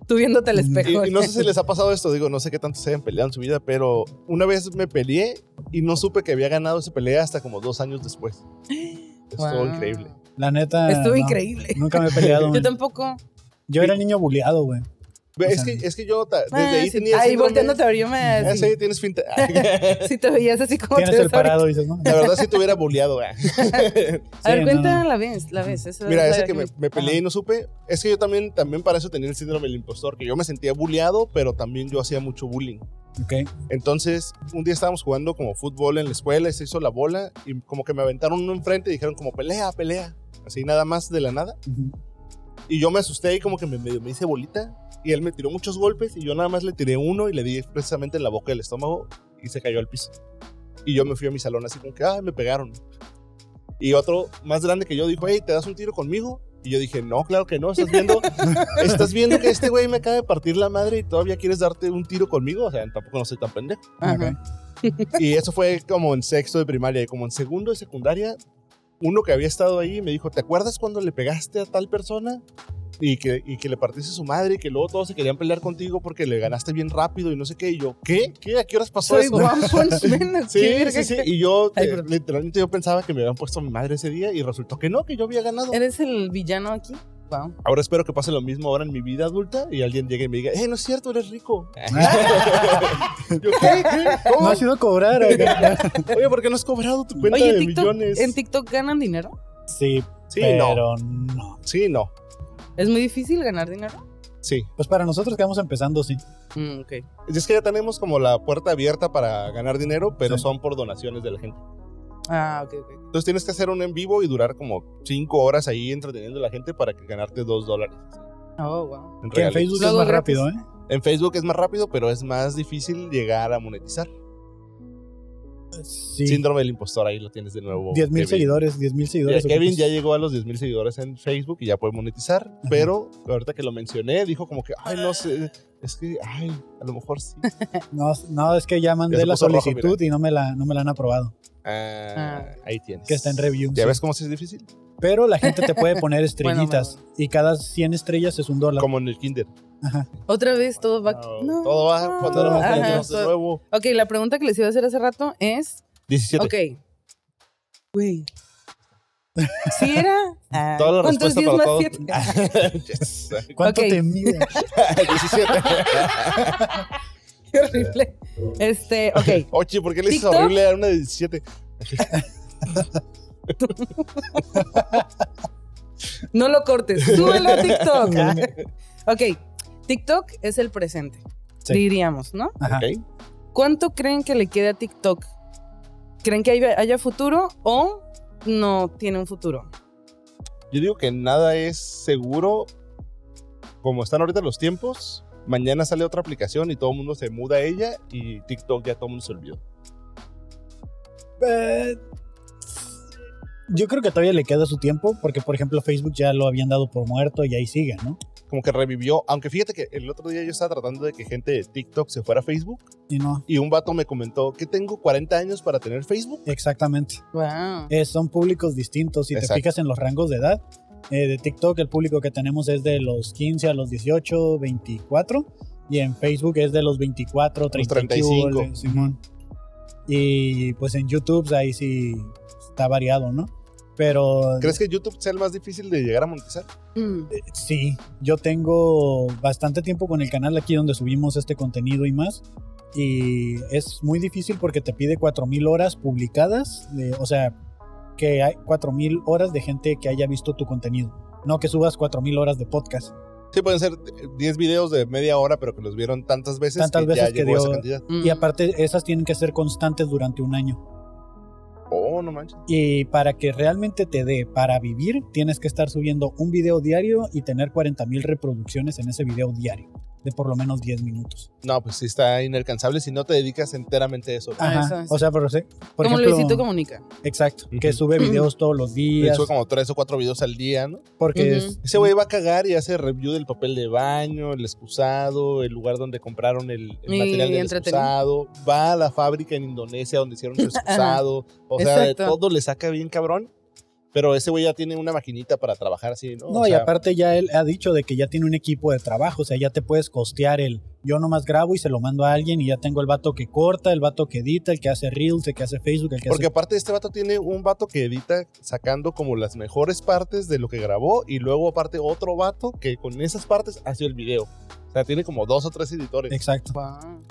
Tú viéndote al espejo. y- y no sé si les ha pasado esto, digo, no sé qué tanto se hayan peleado en su vida, pero una vez me peleé y no supe que había ganado esa pelea hasta como dos años después. *gasps* Estuvo Wow. increíble. La neta. Estuvo no, increíble. Nunca me he peleado. *laughs* Yo tampoco. Yo era niño bulleado, güey. Es sea, que, es que yo ta- desde Ah, ahí sí. tenía Ahí volteándote a ver, yo me. Ah, sí. sí, tienes finta. *laughs* Si te veías así como Tienes te el parado, dices, ¿no? La verdad, si te hubiera bulleado. ah. *laughs* A Sí, ver, no. la vez, la vez. Eso Mira, es ese la que me, me peleé y no supe, es que yo también, también para eso tenía el síndrome del impostor, que yo me sentía bulleado, pero también yo hacía mucho bullying. Ok. Entonces, un día estábamos jugando como fútbol en la escuela y se hizo la bola y como que me aventaron uno enfrente y dijeron como pelea, pelea. Así nada más de la nada. Ujú. Y yo me asusté y como que me, medio me hice bolita. Y él me tiró muchos golpes y yo nada más le tiré uno y le di precisamente en la boca del estómago y se cayó al piso. Y yo me fui a mi salón así como que, ah, me pegaron. Y otro más grande que yo dijo, hey, ¿te das un tiro conmigo? Y yo dije, no, claro que no, estás viendo, *laughs* estás viendo que este güey me acaba de partir la madre y todavía quieres darte un tiro conmigo. O sea, tampoco no soy tan pendejo. Ajá. Y eso fue como en sexto de primaria y como en segundo de secundaria uno que había estado ahí me dijo, ¿te acuerdas cuando le pegaste a tal persona? Y que, y que le partiste su madre y que luego todos se querían pelear contigo porque le ganaste bien rápido y no sé qué. Y yo, ¿qué? ¿Qué? ¿A qué horas pasó Soy eso? One Punch Man. Sí, sí, sí. Y yo, Ay, eh, literalmente yo pensaba que me habían puesto a mi madre ese día y resultó que no, que yo había ganado. ¿Eres el villano aquí? Wow. Ahora espero que pase lo mismo ahora en mi vida adulta y alguien llegue y me diga, eh, no es cierto, eres rico. *laughs* *laughs* yo, ¿qué? ¿Qué? ¿Cómo? No has ido a cobrar. *laughs* Oye, ¿por qué no has cobrado tu cuenta Oye, de TikTok, millones? ¿en TikTok ganan dinero? sí, sí, pero no. no. Sí, no. ¿Es muy difícil ganar dinero? Sí. Pues para nosotros que vamos empezando, sí. Mm, ok. Es que ya tenemos como la puerta abierta para ganar dinero, pero Sí. son por donaciones de la gente. Ah, ok, ok. Entonces tienes que hacer un en vivo y durar como cinco horas ahí entreteniendo a la gente para que ganarte dos dólares. Oh, wow. En, Que en. Facebook es más gratis. rápido, ¿eh? En Facebook es más rápido, pero es más difícil llegar a monetizar. Sí. Síndrome del impostor, ahí lo tienes de nuevo. 10 mil seguidores, 10 mil seguidores. Kevin ya llegó a los 10 mil seguidores en Facebook y ya puede monetizar, pero ahorita que lo mencioné, dijo como que, ay, no sé, es que, ay, a lo mejor sí. *laughs* No, no, es que ya mandé la puso rojo, solicitud y no me la, no me la han aprobado. Ah, Ah. ahí tienes. Que está en review. ¿Ya sí. ves cómo es difícil? Pero la gente te puede poner *laughs* estrellitas. Bueno, Y cada 100 estrellas es un dólar. Como en el kinder. Ajá. Otra vez todo va. No, todo va cuando éramos niños de nuevo. Ok, la pregunta que les iba a hacer hace rato es. 17. Ok. Güey. ¿Sí era? Ah, *laughs* Toda la ¿Cuánto es respuesta 10 para más todo. 7? Yes. ¿Cuánto te mide? *laughs* 17. *laughs* Qué horrible. Este, ok. Oye, ¿por qué le dices horrible a una de 17? No lo cortes. Súbelo a TikTok. ok. TikTok es el presente. Sí. Diríamos, ¿no? Ajá. Ok. ¿Cuánto creen que le quede a TikTok? ¿Creen que haya, haya futuro o no tiene un futuro? Yo digo que nada es seguro. Como están ahorita los tiempos, mañana sale otra aplicación y todo el mundo se muda a ella y TikTok ya todo el mundo se olvidó. Eh, yo creo que todavía le queda su tiempo, porque por ejemplo Facebook ya lo habían dado por muerto y ahí sigue, ¿no? Como que revivió. Aunque fíjate que el otro día yo estaba tratando de que gente de TikTok se fuera a Facebook Y no, y un vato me comentó que tengo 40 años para tener Facebook. exactamente. Wow. Eh, son públicos distintos. Si Exacto. te fijas en los rangos de edad, eh, de TikTok el público que tenemos es de los 15 a los 18, 24. Y en Facebook es de los 24, 30, 35. Simón. Y pues en YouTube ahí sí está variado, ¿no? Pero ¿Crees que YouTube sea el más difícil de llegar a monetizar? Mm. sí, yo tengo bastante tiempo con el canal aquí donde subimos este contenido y más. Y es muy difícil porque te pide 4000 horas publicadas, de- o sea, que hay 4000 horas de gente que haya visto tu contenido, no que subas 4000 horas de podcast. Sí, pueden ser eh, 10 videos de media hora, pero que los vieron tantas veces Tantas que veces ya que llegó a esa dio- cantidad. Mm. Y aparte, esas tienen que ser constantes durante un año. Oh. Y para que realmente te dé para vivir, tienes que estar subiendo un video diario y tener 40.000 reproducciones en ese video diario, de por lo menos 10 minutos. No, pues sí está inalcanzable si no te dedicas enteramente a eso. Ah, Ajá. eso es. O sea, por, por Como ejemplo, Luisito Comunica. exacto, que sube videos todos los días, sube como tres o cuatro videos al día, ¿no? porque es- Ese güey va a cagar y hace review del papel de baño, el excusado, el lugar donde compraron el, material del excusado. Va a la fábrica en Indonesia donde hicieron su *laughs* excusado. O sea, de todo le saca bien cabrón. Pero ese güey ya tiene una maquinita para trabajar así, ¿no? No, O y aparte ya él ha dicho de que ya tiene un equipo de trabajo, o sea, ya te puedes costear el yo nomás grabo y se lo mando a alguien y ya tengo el vato que corta, el vato que edita, el que hace Reels, el que hace Facebook, el que Porque hace... aparte este vato tiene un vato que edita sacando como las mejores partes de lo que grabó y luego aparte otro vato que con esas partes hace el video. O sea, tiene como dos o tres editores. Exacto.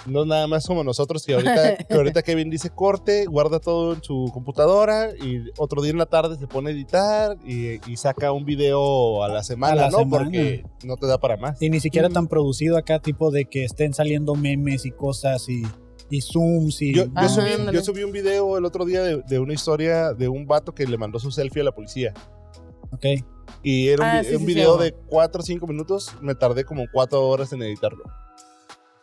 No nada más como nosotros que ahorita, que ahorita *laughs* Kevin dice corte, guarda todo en su computadora y otro día en la tarde se pone a editar y, y saca un video a la semana, A la ¿no? semana. Porque no te da para más. Y ni siquiera Mm. tan producido acá, tipo de que estén saliendo memes y cosas y, y zooms y... Yo, yo Ajá, subí, ándale. yo subí un video el otro día de, de una historia de un vato que le mandó su selfie a la policía. Ok. Y era un, Ah, vi- sí, un sí, video sí, de 4 o 5 minutos. Me tardé como 4 horas en editarlo.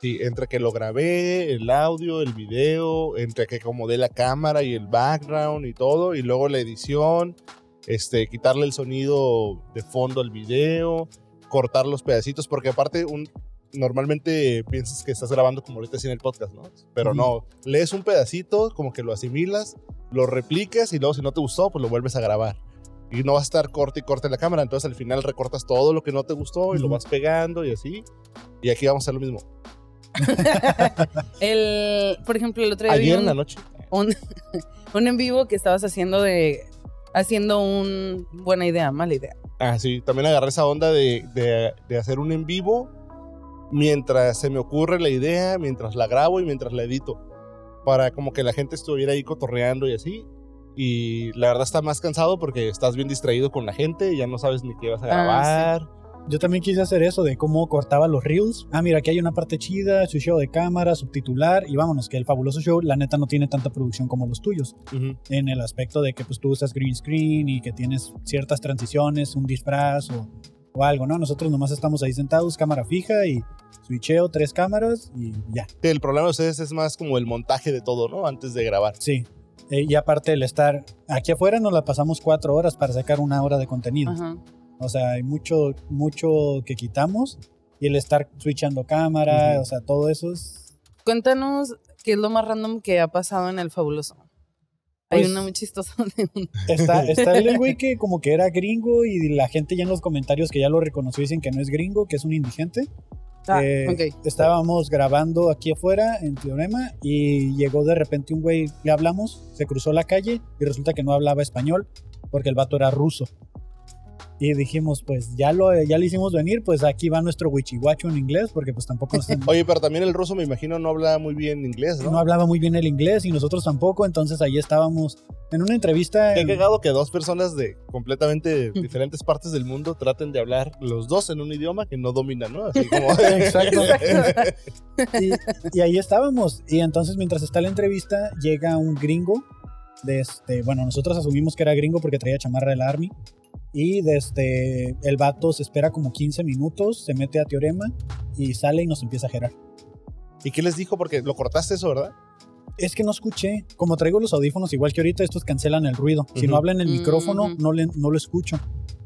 Sí, entre que lo grabé, el audio, el video, entre que acomodé la cámara y el background y todo, y luego la edición, este, quitarle el sonido de fondo al video, cortar los pedacitos, porque aparte un, normalmente piensas que estás grabando como ahorita en el podcast, ¿no? Pero no, lees un pedacito, como que lo asimilas, lo replicas y luego si no te gustó, pues lo vuelves a grabar. Y no va a estar corte y corte la cámara, entonces al final recortas todo lo que no te gustó y lo vas pegando y así. Y aquí vamos a hacer lo mismo. *laughs* El, por ejemplo, el otro día vi Ayer en la un, noche. un, *laughs* un en vivo que estabas haciendo de haciendo un buena idea, mala idea. Ah, sí, también agarré esa onda de, de- de hacer un en vivo mientras se me ocurre la idea, mientras la grabo y mientras la edito. Para como que la gente estuviera ahí cotorreando y así. Y la verdad está más cansado porque estás bien distraído con la gente y ya no sabes ni qué vas a Ah, grabar. Yo también quise hacer eso de cómo cortaba los reels. Ah, mira, aquí hay una parte chida, su show de cámara, subtitular y vámonos, que el fabuloso show, la neta, no tiene tanta producción como los tuyos. En el aspecto de que pues tú usas green screen y que tienes ciertas transiciones, un disfraz o, o algo, ¿no? Nosotros nomás estamos ahí sentados, cámara fija y switcheo tres cámaras y ya. El problema de ustedes es más como el montaje de todo, ¿no? Antes de grabar. Sí. Eh, y aparte el estar aquí afuera nos la pasamos cuatro horas para sacar una hora de contenido. Ajá. O sea, hay mucho, mucho que quitamos y el estar switchando cámara, Ujú. o sea, todo eso es... Cuéntanos qué es lo más random que ha pasado en el fabuloso. Hay Pues- una muy chistosa *laughs* Está, *laughs* está el güey que como que era gringo y la gente ya en los comentarios que ya lo reconoció dicen que no es gringo, que es un indigente. Ah, Eh. Estábamos grabando aquí afuera en Teorema y llegó de repente un güey, le hablamos, se cruzó la calle y resulta que no hablaba español porque el vato era ruso. Y dijimos, pues ya lo, ya lo hicimos venir, pues aquí va nuestro wichihuacho en inglés porque pues tampoco nos- *laughs* Oye, pero también el ruso me imagino no habla muy bien inglés, ¿no? no hablaba muy bien el inglés y nosotros tampoco, entonces ahí estábamos en una entrevista. Qué en- cagado que dos personas de completamente *laughs* diferentes partes del mundo traten de hablar los dos en un idioma que no dominan, ¿no? Así como... *laughs* Exacto. Exacto. y, y ahí estábamos. Y entonces, mientras está la entrevista, llega un gringo. De este, bueno, nosotros asumimos que era gringo porque traía chamarra del Army. Y desde el vato se espera como 15 minutos, se mete a Teorema y sale y nos empieza a gerar. ¿Y qué les dijo? Porque lo cortaste eso, ¿verdad? Es que no escuché. Como traigo los audífonos, igual que ahorita, estos cancelan el ruido. Si no Ujú. habla en el micrófono, Ujú. no, le- no lo escucho.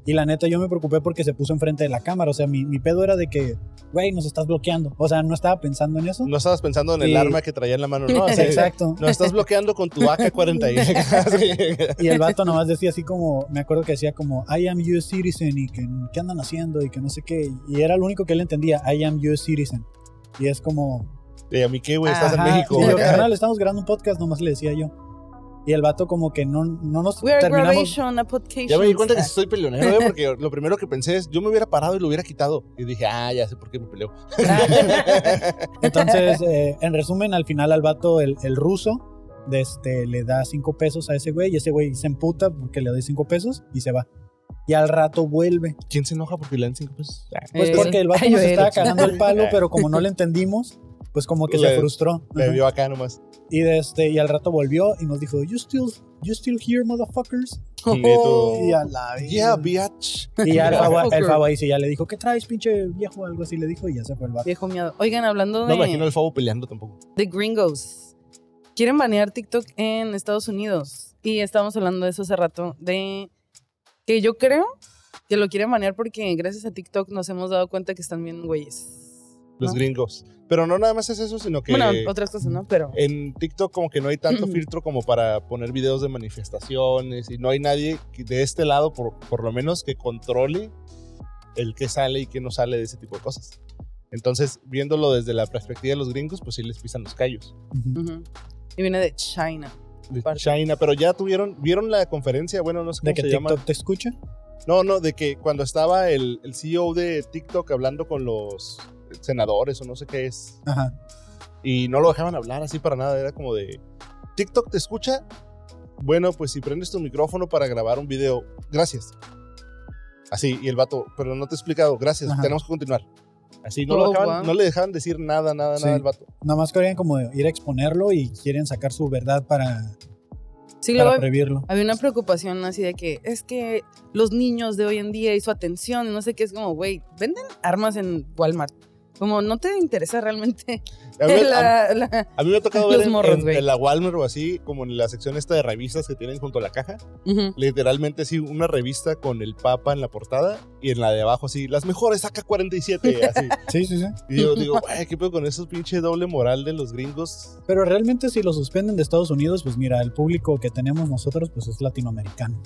Y la neta, yo me preocupé porque se puso enfrente de la cámara. O sea, mi, mi pedo era de que, güey, nos estás bloqueando. O sea, no estaba pensando en eso. No estabas pensando en el arma que traía en la mano, ¿no? *laughs* Así, Exacto. No, estás bloqueando con tu AK-40. *laughs* *laughs* Y el vato nomás decía así como, me acuerdo que decía como, I am US citizen y que, ¿qué andan haciendo? Y que no sé qué. Y era lo único que él entendía, I am US citizen. Y es como, ¿Y a mí qué, güey? Estás en México. Y yo, carnal, estamos grabando un podcast, nomás le decía yo. Y el vato como que no, no nos We are terminamos. Ya me di cuenta que sí soy peleonero, ¿eh? Porque lo primero que pensé es, yo me hubiera parado y lo hubiera quitado. Y dije, ah, ya sé por qué me peleo. *laughs* Entonces, eh, en resumen, al final al vato, el, el ruso, de este, le da cinco pesos a ese güey y ese güey se emputa porque le doy cinco pesos y se va. Y al rato vuelve. ¿Quién se enoja porque le dan cinco pesos? Pues Eh, porque el vato nos estaba cagando el palo, pero como no le entendimos, pues como que se frustró. Le Ajá. vio acá nomás. Y, de este, y al rato volvió y nos dijo, you still, you still here, motherfuckers? Y tú, Y a la Yeah, bitch. Y ya el *laughs* Fabo, el. Fabo ahí sí ya le dijo, ¿qué traes, pinche viejo? Algo así le dijo y ya se fue el vato. Viejo miedo. Oigan, hablando No me de, imagino el Fabo peleando tampoco. de gringos. Quieren banear TikTok en Estados Unidos. Y estábamos hablando de eso hace rato. De que yo creo que lo quieren banear porque gracias a TikTok nos hemos dado cuenta que están bien güeyes. Los ¿no? gringos. Pero no nada más es eso, sino que Bueno, otras cosas, ¿no? Pero. en TikTok como que no hay tanto *clears throat* filtro como para poner videos de manifestaciones y no hay nadie de este lado, por, por lo menos, que controle el que sale y que no sale de ese tipo de cosas. Entonces, viéndolo desde la perspectiva de los gringos, pues sí les pisan los callos. Y viene de China. De Parte. China, pero ya tuvieron, vieron la conferencia, bueno, no sé cómo De que se TikTok llama. te escucha. No, no, de que cuando estaba el, el CEO de TikTok hablando con los senadores o no sé qué es, Ajá. y no lo dejaban hablar así para nada, era como de, TikTok te escucha, bueno, pues si prendes tu micrófono para grabar un video, gracias. Así, y el vato, pero no te he explicado, gracias, Ajá. tenemos que continuar. Así, no, Oh, lo dejaban- wow. no le dejaban decir nada, nada, Sí. nada al vato. Nomás querían como ir a exponerlo y quieren sacar su verdad para, Sí, para luego prohibirlo. había una preocupación así de que es que los niños de hoy en día y su atención, y no sé qué, es como, güey, venden armas en Walmart. Como no te interesa realmente A mí, *laughs* a- la- la- a mí me ha tocado ver en, morros, en- la Walmart o así, como en la sección esta de revistas que tienen junto a la caja. Literalmente así, una revista con el Papa en la portada y en la de abajo así, las mejores AK-47, *laughs* así. Sí, sí, sí. Y yo digo, güey, ¿qué pedo con esos pinche doble moral de los gringos? Pero realmente si lo suspenden de Estados Unidos, pues mira, el público que tenemos nosotros pues es latinoamericano.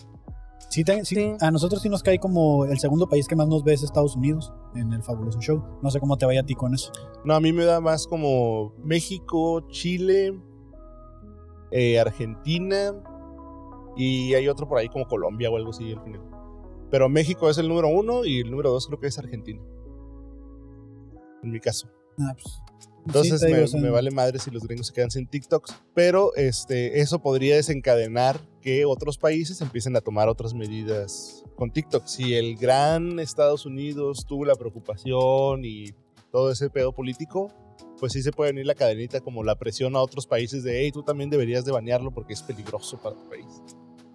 Sí, te- sí, Sí. A nosotros sí nos cae como el segundo país que más nos ve es Estados Unidos en el fabuloso show. No sé cómo te vaya a ti con eso. No, a mí me da más como México, Chile, eh, Argentina y hay otro por ahí como Colombia o algo así al final. Pero México es el número uno y el número dos creo que es Argentina. En mi caso. Ah, pues, Entonces sí, me, me vale madre si los gringos se quedan sin TikToks. Pero este, eso podría desencadenar que otros países empiecen a tomar otras medidas con TikTok. Si el gran Estados Unidos tuvo la preocupación y todo ese pedo político, pues sí se puede venir la cadenita como la presión a otros países de, hey, tú también deberías de banearlo porque es peligroso para tu país.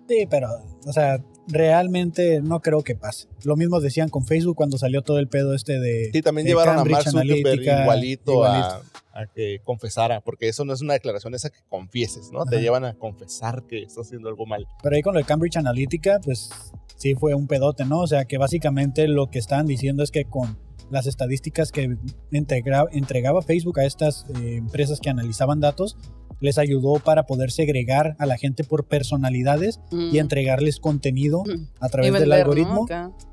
Sí, pero, o sea, realmente no creo que pase. Lo mismo decían con Facebook cuando salió todo el pedo este de... Sí, también de llevaron a Mark Zuckerberg igualito, igualito. A, a que confesara, porque eso no es una declaración, es a que confieses, ¿no? Te llevan a confesar que estás haciendo algo mal. Pero ahí con lo de Cambridge Analytica, pues sí fue un pedote, ¿no? O sea, que básicamente lo que estaban diciendo es que con las estadísticas que entregaba Facebook a estas eh, empresas que analizaban datos, les ayudó para poder segregar a la gente por personalidades y Mm. entregarles contenido Mm. a través del algoritmo.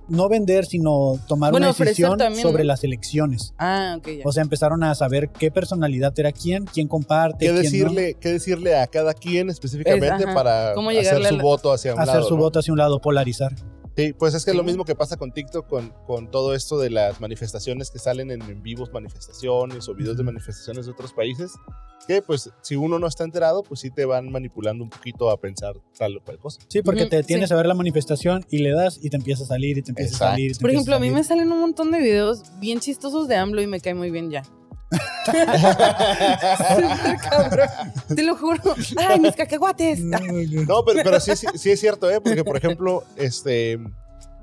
¿no? vender, sino tomar Bueno, una decisión también, sobre ¿no? las elecciones. Ah, ok, ya. O sea, empezaron a saber qué personalidad era quién, quién comparte, ¿Qué quién no. decirle, qué decirle a cada quien específicamente Es, para ¿Cómo hacer su la- voto hacia un hacer lado? su ¿no? voto hacia un lado, polarizar. Sí, pues es que es lo mismo que pasa con TikTok, con, con todo esto de las manifestaciones que salen en, en vivos manifestaciones o videos de manifestaciones de otros países, que pues si uno no está enterado, pues sí te van manipulando un poquito a pensar tal o cual cosa. Sí, porque Ujú, te tienes sí. a ver la manifestación y le das y te empieza a salir y te empieza Exacto. a salir. y te Por empieza ejemplo, a mí me salen un montón de videos bien chistosos de AMLO y me cae muy bien ya. Cabrón. Te lo juro. ¡Ay, mis cacahuates! No, pero, pero sí, sí, sí es cierto, ¿eh? Porque, por ejemplo, este,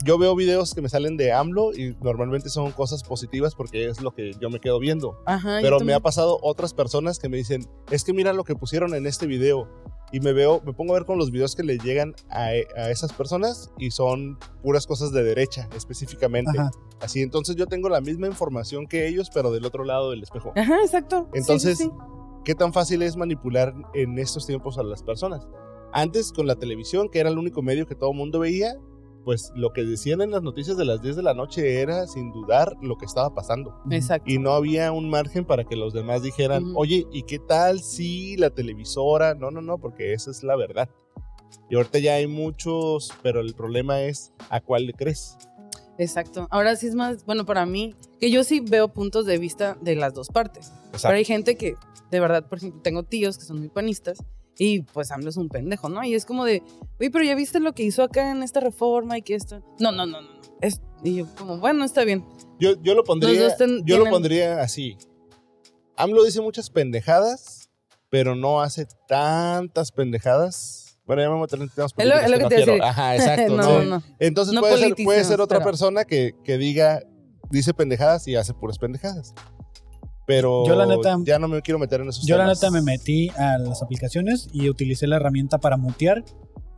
yo veo videos que me salen de AMLO y normalmente son cosas positivas porque es lo que yo me quedo viendo. Ajá, Pero me ha pasado otras personas que me dicen, es que mira lo que pusieron en este video. Y me veo, me pongo a ver con los videos que le llegan a, a esas personas y son puras cosas de derecha específicamente. Ajá. Así, entonces yo tengo la misma información que ellos, pero del otro lado del espejo. Ajá, exacto. Sí, Entonces, sí, sí. ¿Qué tan fácil es manipular en estos tiempos a las personas? Antes con la televisión, que era el único medio que todo el mundo veía, pues lo que decían en las noticias de las 10 de la noche era sin dudar lo que estaba pasando. Exacto. Y no había un margen para que los demás dijeran, oye, ¿y qué tal si la televisora? No, no, no, porque esa es la verdad. Y ahorita ya hay muchos, pero el problema es a cuál le crees. Exacto. Ahora sí es más, bueno, para mí, que yo sí veo puntos de vista de las dos partes. Pero Exacto. hay gente que, de verdad, por ejemplo, tengo tíos que son muy panistas y pues AMLO es un pendejo, ¿no? Y es como de, oye, pero ya viste lo que hizo acá en esta reforma y que esto. No, no, no, no. no. Es, y yo, como, bueno, está bien. Yo, yo lo pondría, ten- yo lo tienen- pondría así. AMLO dice muchas pendejadas, pero no hace tantas pendejadas. Bueno, ya me voy a en temas Es lo- políticos es lo que que no te decir. Ajá, exacto. *laughs* no, ¿no? no. Entonces No puede, ser, puede ser otra pero- persona que, que diga, dice pendejadas y hace puras pendejadas. Pero Yo la neta- ya no me quiero meter en esos Yo la temas. neta me metí a las aplicaciones y utilicé la herramienta para mutear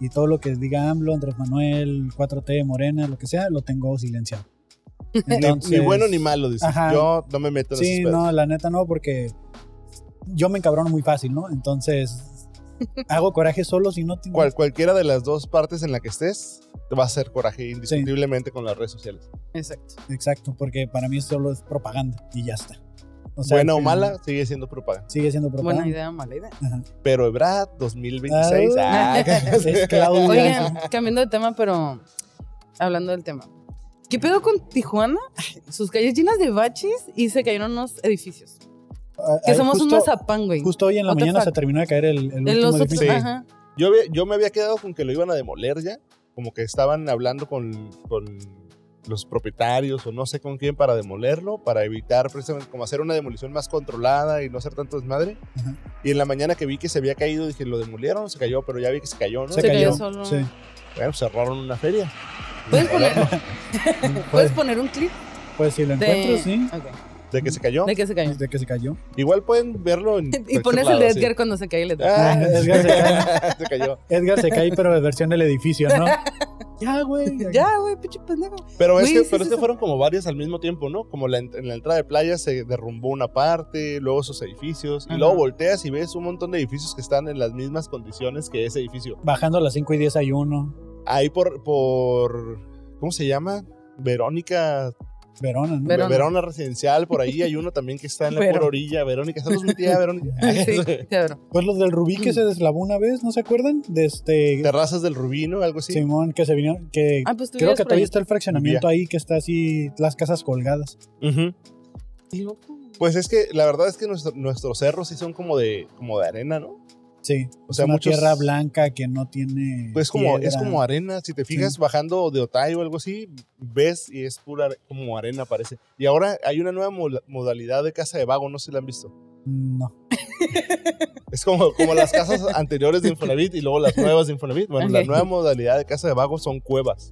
y todo lo que diga AMLO, Andrés Manuel, 4T, Morena, lo que sea, lo tengo silenciado. *laughs* Ni, ni Entonces- bueno ni malo, dices. Ajá. Yo no me meto en Sí, esos no, la neta no, porque yo me encabrono muy fácil, ¿no? Entonces *laughs* hago coraje solo si no tengo... Cual- cualquiera de las dos partes en la que estés, te va a hacer coraje indiscutiblemente con las redes sociales. Exacto. Exacto, porque para mí solo es propaganda y ya está. O sea, Buena o mala, sigue siendo propaganda. Sigue siendo propaganda. Buena idea, mala idea. Ajá. Pero Ebrad 2026. Ah, ah, *laughs* *laughs* es Claudia. Oigan, cambiando de tema, pero hablando del tema. ¿Qué pedo con Tijuana? Sus calles llenas de baches y se cayeron unos edificios. Ah, Que somos un mazapán, güey. Justo hoy en la mañana se terminó de caer el, último los otros, edificio. Sí. ajá. Yo, yo me había quedado con que lo iban a demoler ya. Como que estaban hablando con, con los propietarios o no sé con quién para demolerlo, para evitar precisamente como hacer una demolición más controlada y no hacer tanto desmadre. Ajá. Y en la mañana que vi que se había caído, dije, ¿lo demolieron o se cayó? Pero ya vi que se cayó, ¿no? Se, Se cayó. cayó solo. Sí. Bueno, cerraron una feria. ¿Puedes poner, Puedes, *laughs* ¿Puedes poner un clip pues si lo de... encuentro, sí. Ok. De que se cayó. ¿De qué se cayó? Desde que se cayó. Igual pueden verlo en *laughs* Y pones el de sí. Edgar cuando se cae el Edgar. Ah, *laughs* Edgar se cae. *laughs* se cayó. Edgar se cae, pero de versión del edificio, ¿no? ya, güey. Ya, güey, pinche pendejo. Pero es que, sí, pero sí, es que sí. fueron como varias al mismo tiempo, ¿no? Como la, en la entrada de playa se derrumbó una parte, luego esos edificios, y luego volteas y ves un montón de edificios que están en las mismas condiciones que ese edificio. Bajando a las 5 y 10 hay uno. Ahí por, por ¿cómo se llama? Verónica, Verona, ¿no? Verona. Verona. Residencial, por ahí hay uno también que está en la Verona. pura orilla. Verónica, saludos mi tía Verónica. *laughs* Sí. Pues los del Rubí Mm. que se deslavó una vez, ¿no se acuerdan? De este Terrazas del Rubino, algo así. Simón que se vinieron, que Ah, pues creo que todavía ahí. está el fraccionamiento ahí, que está así, las casas colgadas. Qué loco. Pues es que la verdad es que nuestro- nuestros cerros sí son como de, como de arena, ¿no? Sí, O sea, una muchos- tierra blanca que no tiene Pues como, es como arena, si te fijas bajando de Otay o algo así, ves y es pura como arena parece. Y ahora hay una nueva mo- modalidad de casa de vago, no sé si la han visto. No. *laughs* Es como, como las casas anteriores de Infonavit y luego las nuevas de Infonavit. Bueno, la Ok. nueva modalidad de casa de vago son cuevas.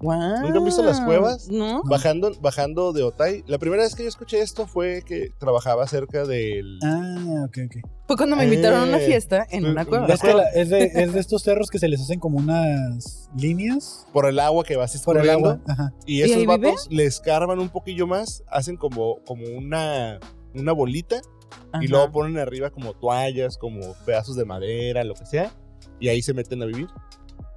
Guau. ¿Nunca han visto las cuevas? No. Bajando, bajando de Otay. La primera vez que yo escuché esto fue que trabajaba cerca del... Ah, ok, ok. Fue cuando me invitaron a una Eh, fiesta en una cueva. Es, que la- es, de, es de estos cerros que se les hacen como unas líneas Por el agua que vas por el escurriendo. agua. Ajá. Y ¿Y esos vive? vatos le escarban un poquillo más, hacen como, como una, una bolita y Ajá. luego ponen arriba como toallas, como pedazos de madera, lo que sea, y ahí se meten a vivir.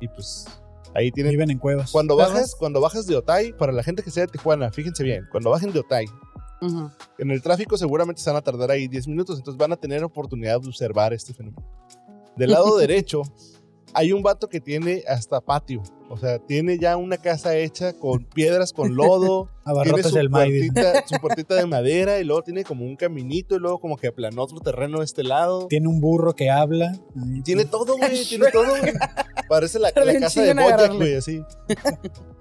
Y pues ahí tienen... Viven en cuevas. Cuando ¿Cuevas? bajas, cuando bajas de Otay, para la gente que sea de Tijuana, fíjense bien, cuando bajen de Otay, Ujú. en el tráfico seguramente se van a tardar ahí 10 minutos, entonces van a tener oportunidad de observar este fenómeno. Del lado *laughs* derecho hay un vato que tiene hasta patio, o sea, tiene ya una casa hecha con piedras, con lodo, *laughs* tiene su del maíz. puertita, su puertita de madera y luego tiene como un caminito y luego como que aplanó otro terreno de este lado. Tiene un burro que habla. *laughs* Tiene todo, güey, tiene todo, güey. Parece la, casa de Bojack, güey, así.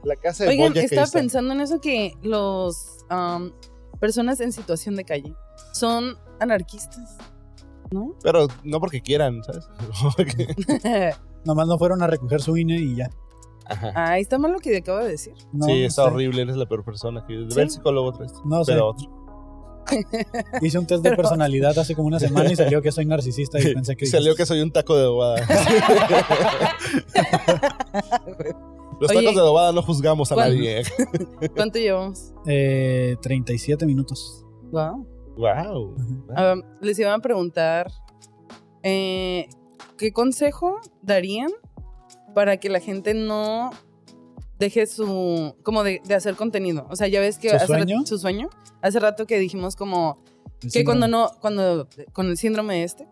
La casa de Oigan, estaba está. pensando en eso que los am, personas en situación de calle son anarquistas, ¿no? Pero no porque quieran, ¿sabes? *laughs* Nomás no fueron a recoger su INE y ya. Ajá. Ahí está mal lo que acabo de decir. No, sí, no está sé. horrible, eres la peor persona. Que... Ve ¿Sí? el psicólogo otra vez. No sé. Pero otro. *laughs* Hice un test de personalidad hace como una semana y *laughs* salió que soy narcisista y pensé que... Salió que soy un taco de adobada. *laughs* Los Oye, tacos de adobada no juzgamos a ¿cuándo? nadie. ¿Cuánto llevamos? Eh, 37 minutos. Wow. wow. Ah, les iba a preguntar eh, qué consejo darían para que la gente no deje su como de, de hacer contenido. O sea, ya ves que ¿Su hace sueño? rato- su sueño. Hace rato que dijimos como El que cuando no, cuando con el síndrome este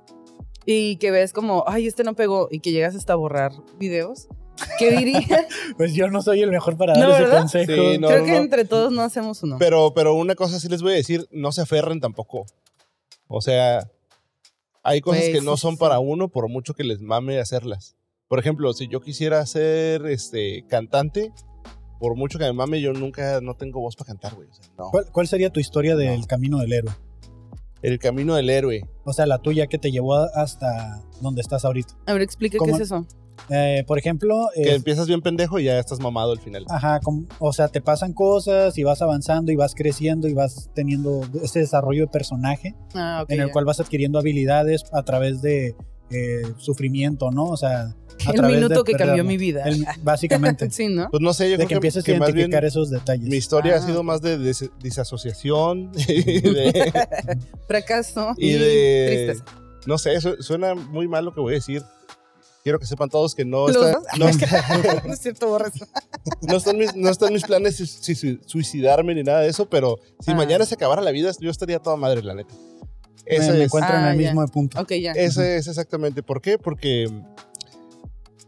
y que ves como, ay, este no pegó y que llegas hasta a borrar videos. ¿Qué diría? *laughs* Pues yo no soy el mejor para dar No, ese ¿verdad? consejo. Sí, no. Creo que entre todos no hacemos uno. Pero, pero una cosa sí les voy a decir, no se aferren tampoco. O sea, hay cosas Pues, que no son para uno por mucho que les mame hacerlas. Por ejemplo, si yo quisiera ser este cantante, por mucho que me mame, yo nunca no tengo voz para cantar, güey. O sea, no. ¿Cuál, cuál sería tu historia del No. camino del héroe? El camino del héroe. O sea, la tuya que te llevó hasta donde estás ahorita. A ver, explica qué es eso. Eh, por ejemplo, Que es- empiezas bien pendejo y ya estás mamado al final. Ajá, com- o sea, te pasan cosas y vas avanzando y vas creciendo y vas teniendo ese desarrollo de personaje Ah, ok. en el ya. cual vas adquiriendo habilidades a través de eh, sufrimiento, ¿no? O sea, el minuto que cambió mi vida. El- básicamente, *laughs* sí, ¿no? Pues no sé, yo de creo que que, empieces a que identificar esos detalles. mi historia Ah, ha sido más de des- disasociación *laughs* y *laughs* de, Fracaso y y, de- tristeza. no sé, su- suena muy mal lo que voy a decir. Quiero que sepan todos que no, ¿Los está- dos? no, está- no es cierto, no están mis, no están mis planes su- su- suicidarme ni nada de eso, pero si Ah. mañana se acabara la vida, yo estaría toda madre, la neta. me, Ese me es, encuentro Ah, en el ya. mismo punto. Ok, ya. ese es exactamente. ¿Por qué? Porque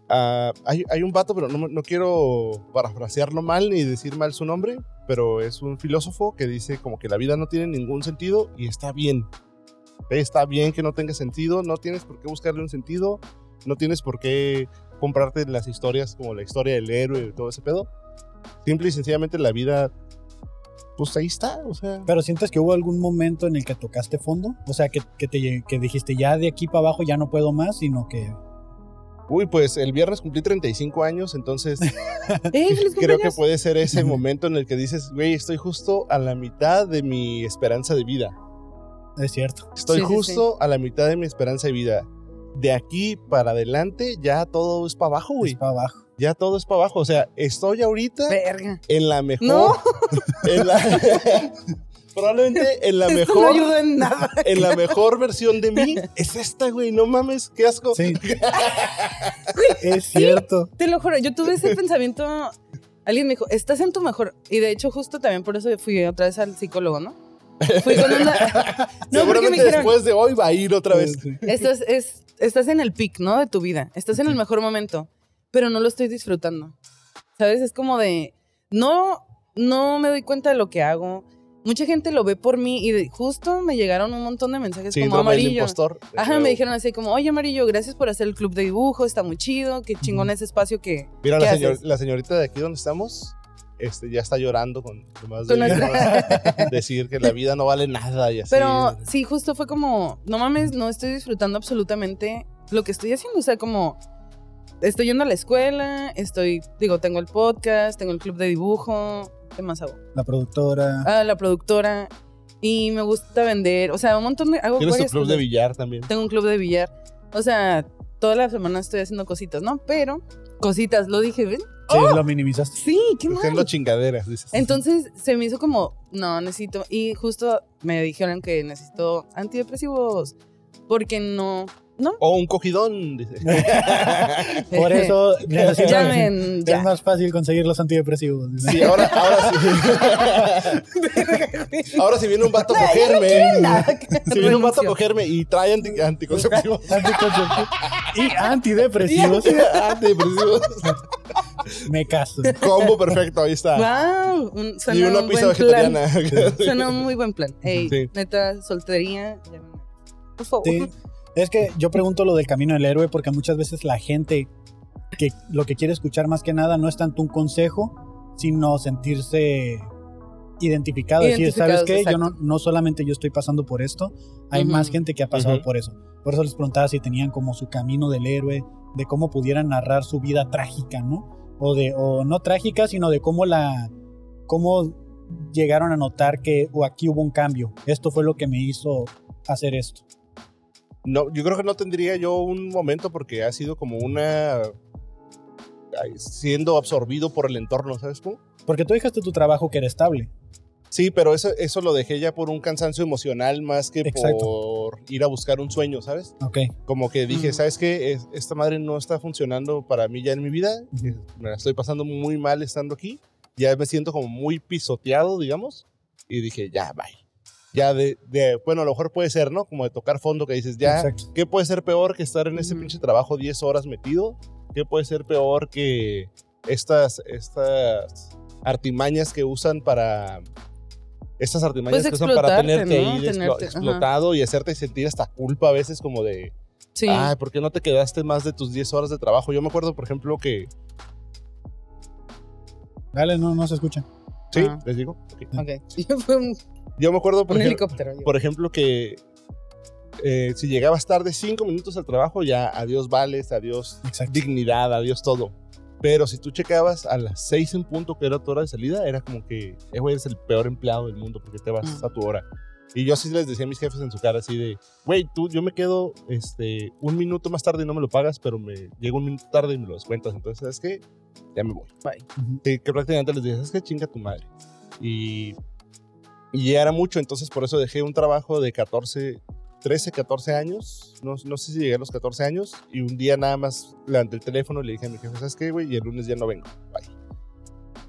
ah, hay, hay un vato, pero no, no quiero parafrasearlo mal ni decir mal su nombre, pero es un filósofo que dice como que la vida no tiene ningún sentido y está bien. Está bien que no tenga sentido, no tienes por qué buscarle un sentido, no tienes por qué comprarte las historias como la historia del héroe y todo ese pedo. Simple y sencillamente la vida, pues ahí está, o sea. Pero sientes que hubo algún momento en el que tocaste fondo, o sea, que, que te, que dijiste ya de aquí para abajo ya no puedo más, sino que Uy, pues el viernes cumplí 35 años, entonces *laughs* ¡Eh, feliz *laughs* creo que puede ser ese momento en el que dices, güey, estoy justo a la mitad de mi esperanza de vida. Es cierto. Estoy Sí, sí, justo a la mitad de mi esperanza de vida. De aquí para adelante ya todo es para abajo, Es güey. para abajo. Ya todo es para abajo. O sea, estoy ahorita Verga. en la mejor. No. en la- *laughs* probablemente en la *laughs* Esto mejor. no ayuda en nada. en la mejor versión de mí es esta, güey. No mames, qué asco. Sí. *laughs* es cierto. Te lo juro, yo tuve ese *laughs* pensamiento. Alguien me dijo, estás en tu mejor. Y de hecho, justo también por eso fui otra vez al psicólogo, ¿no? Fui con una. No, porque me Seguramente dijeron, después de hoy va a ir otra vez. Estás, es, estás en el peak, ¿no? De tu vida. Estás en el mejor momento, pero no lo estoy disfrutando. ¿Sabes? Es como de. No, no me doy cuenta de lo que hago. Mucha gente lo ve por mí y de- justo me llegaron un montón de mensajes como amarillo. impostor. Ajá, nuevo. me dijeron así como, oye Amarillo, gracias por hacer el club de dibujo, está muy chido, qué chingón ese espacio que... Mira, ¿qué la, señor- haces? la señorita de aquí donde estamos este, ya está llorando con Con de *laughs* nuestra- decir que la vida no vale nada y así. Pero sí, justo fue como, no mames, no estoy disfrutando absolutamente lo que estoy haciendo. O sea, como, estoy yendo a la escuela, estoy, digo, tengo el podcast, tengo el club de dibujo, ¿qué más hago? La productora. Ah, la productora, y me gusta vender, o sea, un montón de... Hago Tienes tu club de billar también. Tengo un club de billar. O sea, toda la semana estoy haciendo cositas, ¿no? Pero, cositas, lo dije, ¿ven? Sí, ¡Oh! lo minimizaste. Sí, qué mal. Haciendo chingaderas, dices. Entonces se me hizo como, no, necesito. Y justo me dijeron que necesito antidepresivos. Porque no. ¿No? o un cogidón, dice. *laughs* *laughs* Por eso Llamen es ya. más fácil conseguir los antidepresivos. Sí, ahora, ahora sí. *laughs* ahora si viene un vato a cogerme. Si viene un vato a cogerme y trae anti- anticonceptivos. Anticonceptivos y antidepresivos. Antidepresivos. Me caso. Combo perfecto, ahí está. Wow, un, Y una un pizza buen plan. vegetariana. Suena un muy buen plan. Ey, Sí. neta, soltería. Por favor. Sí. Es que yo pregunto lo del camino del héroe porque muchas veces la gente que lo que quiere escuchar más que nada no es tanto un consejo, sino sentirse identificado. Decir, ¿sabes qué? Yo no, no solamente yo estoy pasando por esto, hay más gente que ha pasado por eso. Por eso les preguntaba si tenían como su camino del héroe, de cómo pudieran narrar su vida trágica, ¿no? O de, o no trágica, sino de cómo la, cómo llegaron a notar que o aquí hubo un cambio. Esto fue lo que me hizo hacer esto. No, yo creo que no tendría yo un momento porque ha sido como una. siendo absorbido por el entorno, ¿sabes cómo? Porque tú dejaste tu trabajo que era estable. Sí, pero eso, eso lo dejé ya por un cansancio emocional más que Exacto. por ir a buscar un sueño, ¿sabes? Ok. Como que dije, Ujú. ¿sabes qué? Es- esta madre no está funcionando para mí ya en mi vida. Me la estoy pasando muy mal estando aquí. Ya me siento como muy pisoteado, digamos. Y dije, ya, bye. Ya de, de- bueno, a lo mejor puede ser, ¿no? Como de tocar fondo que dices, ya, Exacto. ¿qué puede ser peor que estar en ese pinche trabajo 10 horas metido? ¿Qué puede ser peor que estas, estas artimañas que usan para... Estas artimañas Pues que usan para tenerte ¿no? ahí ajá. explotado y hacerte sentir hasta culpa a veces como de, Sí. ay, ¿por qué no te quedaste más de tus 10 horas de trabajo? Yo me acuerdo, por ejemplo, que... Dale, no, no se escucha. Sí, Ah. les digo. ok. Ok. *laughs* Yo me acuerdo, por, un ejem- helicóptero. por ejemplo, que eh, si llegabas tarde 5 minutos al trabajo, ya adiós vales, adiós Exacto. dignidad, adiós todo. Pero si tú checabas a las 6 en punto, que era tu hora de salida, era como que, eh, güey, eres el peor empleado del mundo porque te vas Mm. a tu hora. Y yo así les decía a mis jefes en su cara, así de, güey, tú, yo me quedo este, un minuto más tarde y no me lo pagas, pero me llego un minuto tarde y me lo descuentas. Entonces, ¿sabes qué? Ya me voy. Bye. Sí, que prácticamente les dije, ¿sabes qué? Chinga tu madre. Y, y ya era mucho, entonces por eso dejé un trabajo de 14, 13, 14 años. No, no sé si llegué a los 14 años. Y un día nada más levanté el teléfono le dije a mi jefe, ¿sabes qué, güey? Y el lunes ya no vengo. Bye.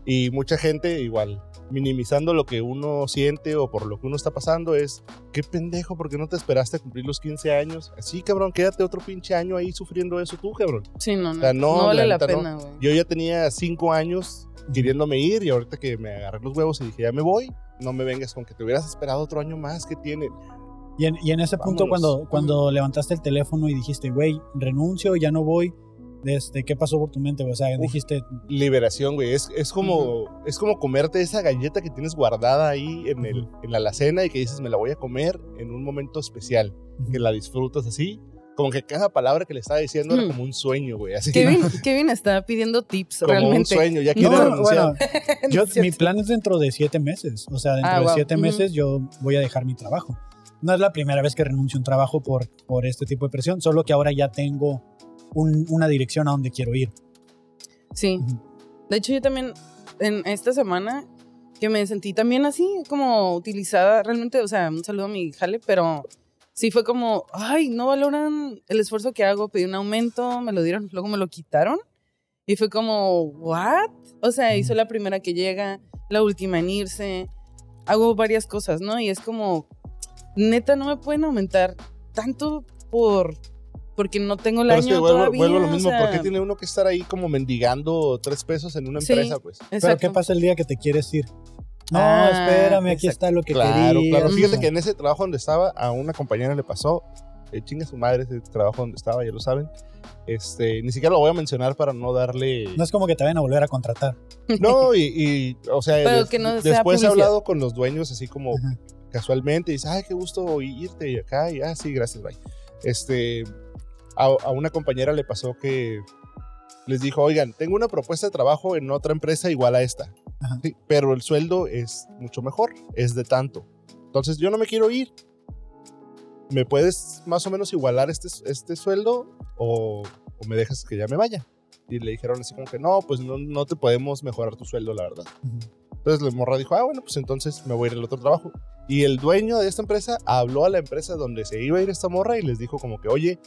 Y mucha gente igual, minimizando lo que uno siente o por lo que uno está pasando, es, qué pendejo, ¿por qué no te esperaste a cumplir los 15 años? Así, cabrón, quédate otro pinche año ahí sufriendo eso tú, cabrón. Sí, no, no. sea, no, no vale la la, pena, güey. Yo ya tenía cinco años queriéndome ir y ahorita que me agarré los huevos y dije, ya me voy, no me vengas con que te hubieras esperado otro año más que tiene. Y en, y en ese punto, cuando, cuando levantaste el teléfono y dijiste, güey, renuncio, ya no voy, este, ¿qué pasó por tu mente? O sea, Uf. dijiste, Liberación, güey. Es, es, como, es como comerte esa galleta que tienes guardada ahí en, el, en la alacena y que dices, me la voy a comer en un momento especial. Que la disfrutas así, como que cada palabra que le estaba diciendo era Mm. como un sueño, güey. Así Kevin, *laughs* Kevin está pidiendo tips como un realmente. sueño. Ya quiere No, renunciar. bueno, *laughs* yo, mi plan es dentro de siete meses. O sea, dentro Ah, de wow. siete meses yo voy a dejar mi trabajo. No es la primera vez que renuncio a un trabajo por, por este tipo de presión, solo que ahora ya tengo un- una dirección a donde quiero ir. Sí. Ujú. De hecho, yo también en esta semana que me sentí también así, como utilizada, realmente, o sea, un saludo a mi jale, pero sí fue como, ay, no valoran el esfuerzo que hago, pedí un aumento, me lo dieron, luego me lo quitaron. Y fue como, ¿what? O sea, soy la primera que llega, la última en irse, hago varias cosas, ¿no? Y es como, neta, no me pueden aumentar tanto por porque no tengo el Pero es año que vuelvo, todavía. vuelvo a lo o mismo. sea, ¿Por qué tiene uno que estar ahí como mendigando tres pesos en una Sí. empresa, pues? Pero exacto. ¿qué pasa el día que te quieres ir? No, Ah, espérame, aquí exacto. está lo que Claro, querías. claro. Fíjate que en ese trabajo donde estaba, a una compañera le pasó, eh, chinga su madre ese trabajo donde estaba, ya lo saben. Este, ni siquiera lo voy a mencionar para no darle... No es como que te vayan a volver a contratar. No, *laughs* y, y, o sea, des- que no sea después he hablado con los dueños así como Ajá. casualmente y dice, ay, qué gusto irte y acá, y ah, sí, gracias, bye. Este, a, a una compañera le pasó que les dijo, oigan, tengo una propuesta de trabajo en otra empresa igual a esta. Sí, pero el sueldo es mucho mejor, es de tanto. Entonces yo no me quiero ir. ¿Me puedes más o menos igualar este, este sueldo o, o me dejas que ya me vaya? Y le dijeron así como que no, pues no, no te podemos mejorar tu sueldo, la verdad. Ujú. Entonces la morra dijo, ah, bueno, pues entonces me voy a ir al otro trabajo. Y el dueño de esta empresa habló a la empresa donde se iba a ir esta morra y les dijo como que, oye,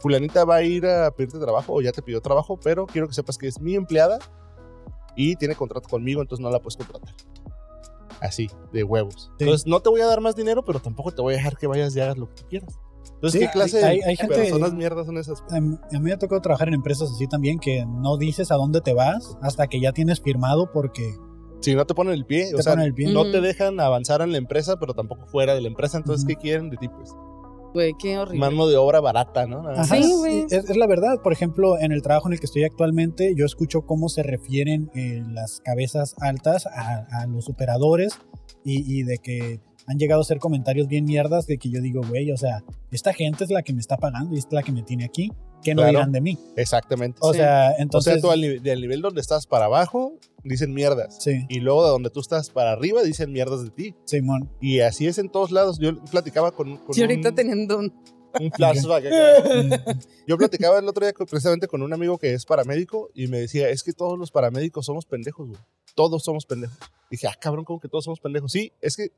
fulanita va a ir a pedirte trabajo o ya te pidió trabajo, pero quiero que sepas que es mi empleada y tiene contrato conmigo, entonces no la puedes contratar. Así, de huevos. Sí. Entonces no te voy a dar más dinero, pero tampoco te voy a dejar que vayas y hagas lo que tú quieras. Entonces, Sí, ¿qué clase hay- de hay gente- personas mierdas son esas? A mí a mí me ha tocado trabajar en empresas así también que no dices a dónde te vas hasta que ya tienes firmado porque Si no te ponen el pie, o te sea, ponen el pie. no te dejan avanzar en la empresa, pero tampoco fuera de la empresa. Entonces. ¿qué quieren de ti? Pues Güey, qué horrible. mano de obra barata, ¿no? Ajá, Sí, güey. Es, es la verdad. Por ejemplo, en el trabajo en el que estoy actualmente, yo escucho cómo se refieren eh, las cabezas altas a, a los operadores y, y de que han llegado a ser comentarios bien mierdas de que yo digo, güey, o sea, esta gente es la que me está pagando y es la que me tiene aquí. ¿Qué no Claro. dirán de mí? Exactamente. O Sí. sea, o entonces... sea, tú al nivel, del nivel donde estás para abajo, dicen mierdas. Sí, Y luego de donde tú estás para arriba, dicen mierdas de ti. Simón. Y así es en todos lados. Yo platicaba con, con Yo ahorita un, teniendo un... un flashback. *laughs* Yo platicaba el otro día con- precisamente con un amigo que es paramédico y me decía, es que todos los paramédicos somos pendejos, güey. Todos somos pendejos. Dije, ah, cabrón, como que todos somos pendejos. Sí, es que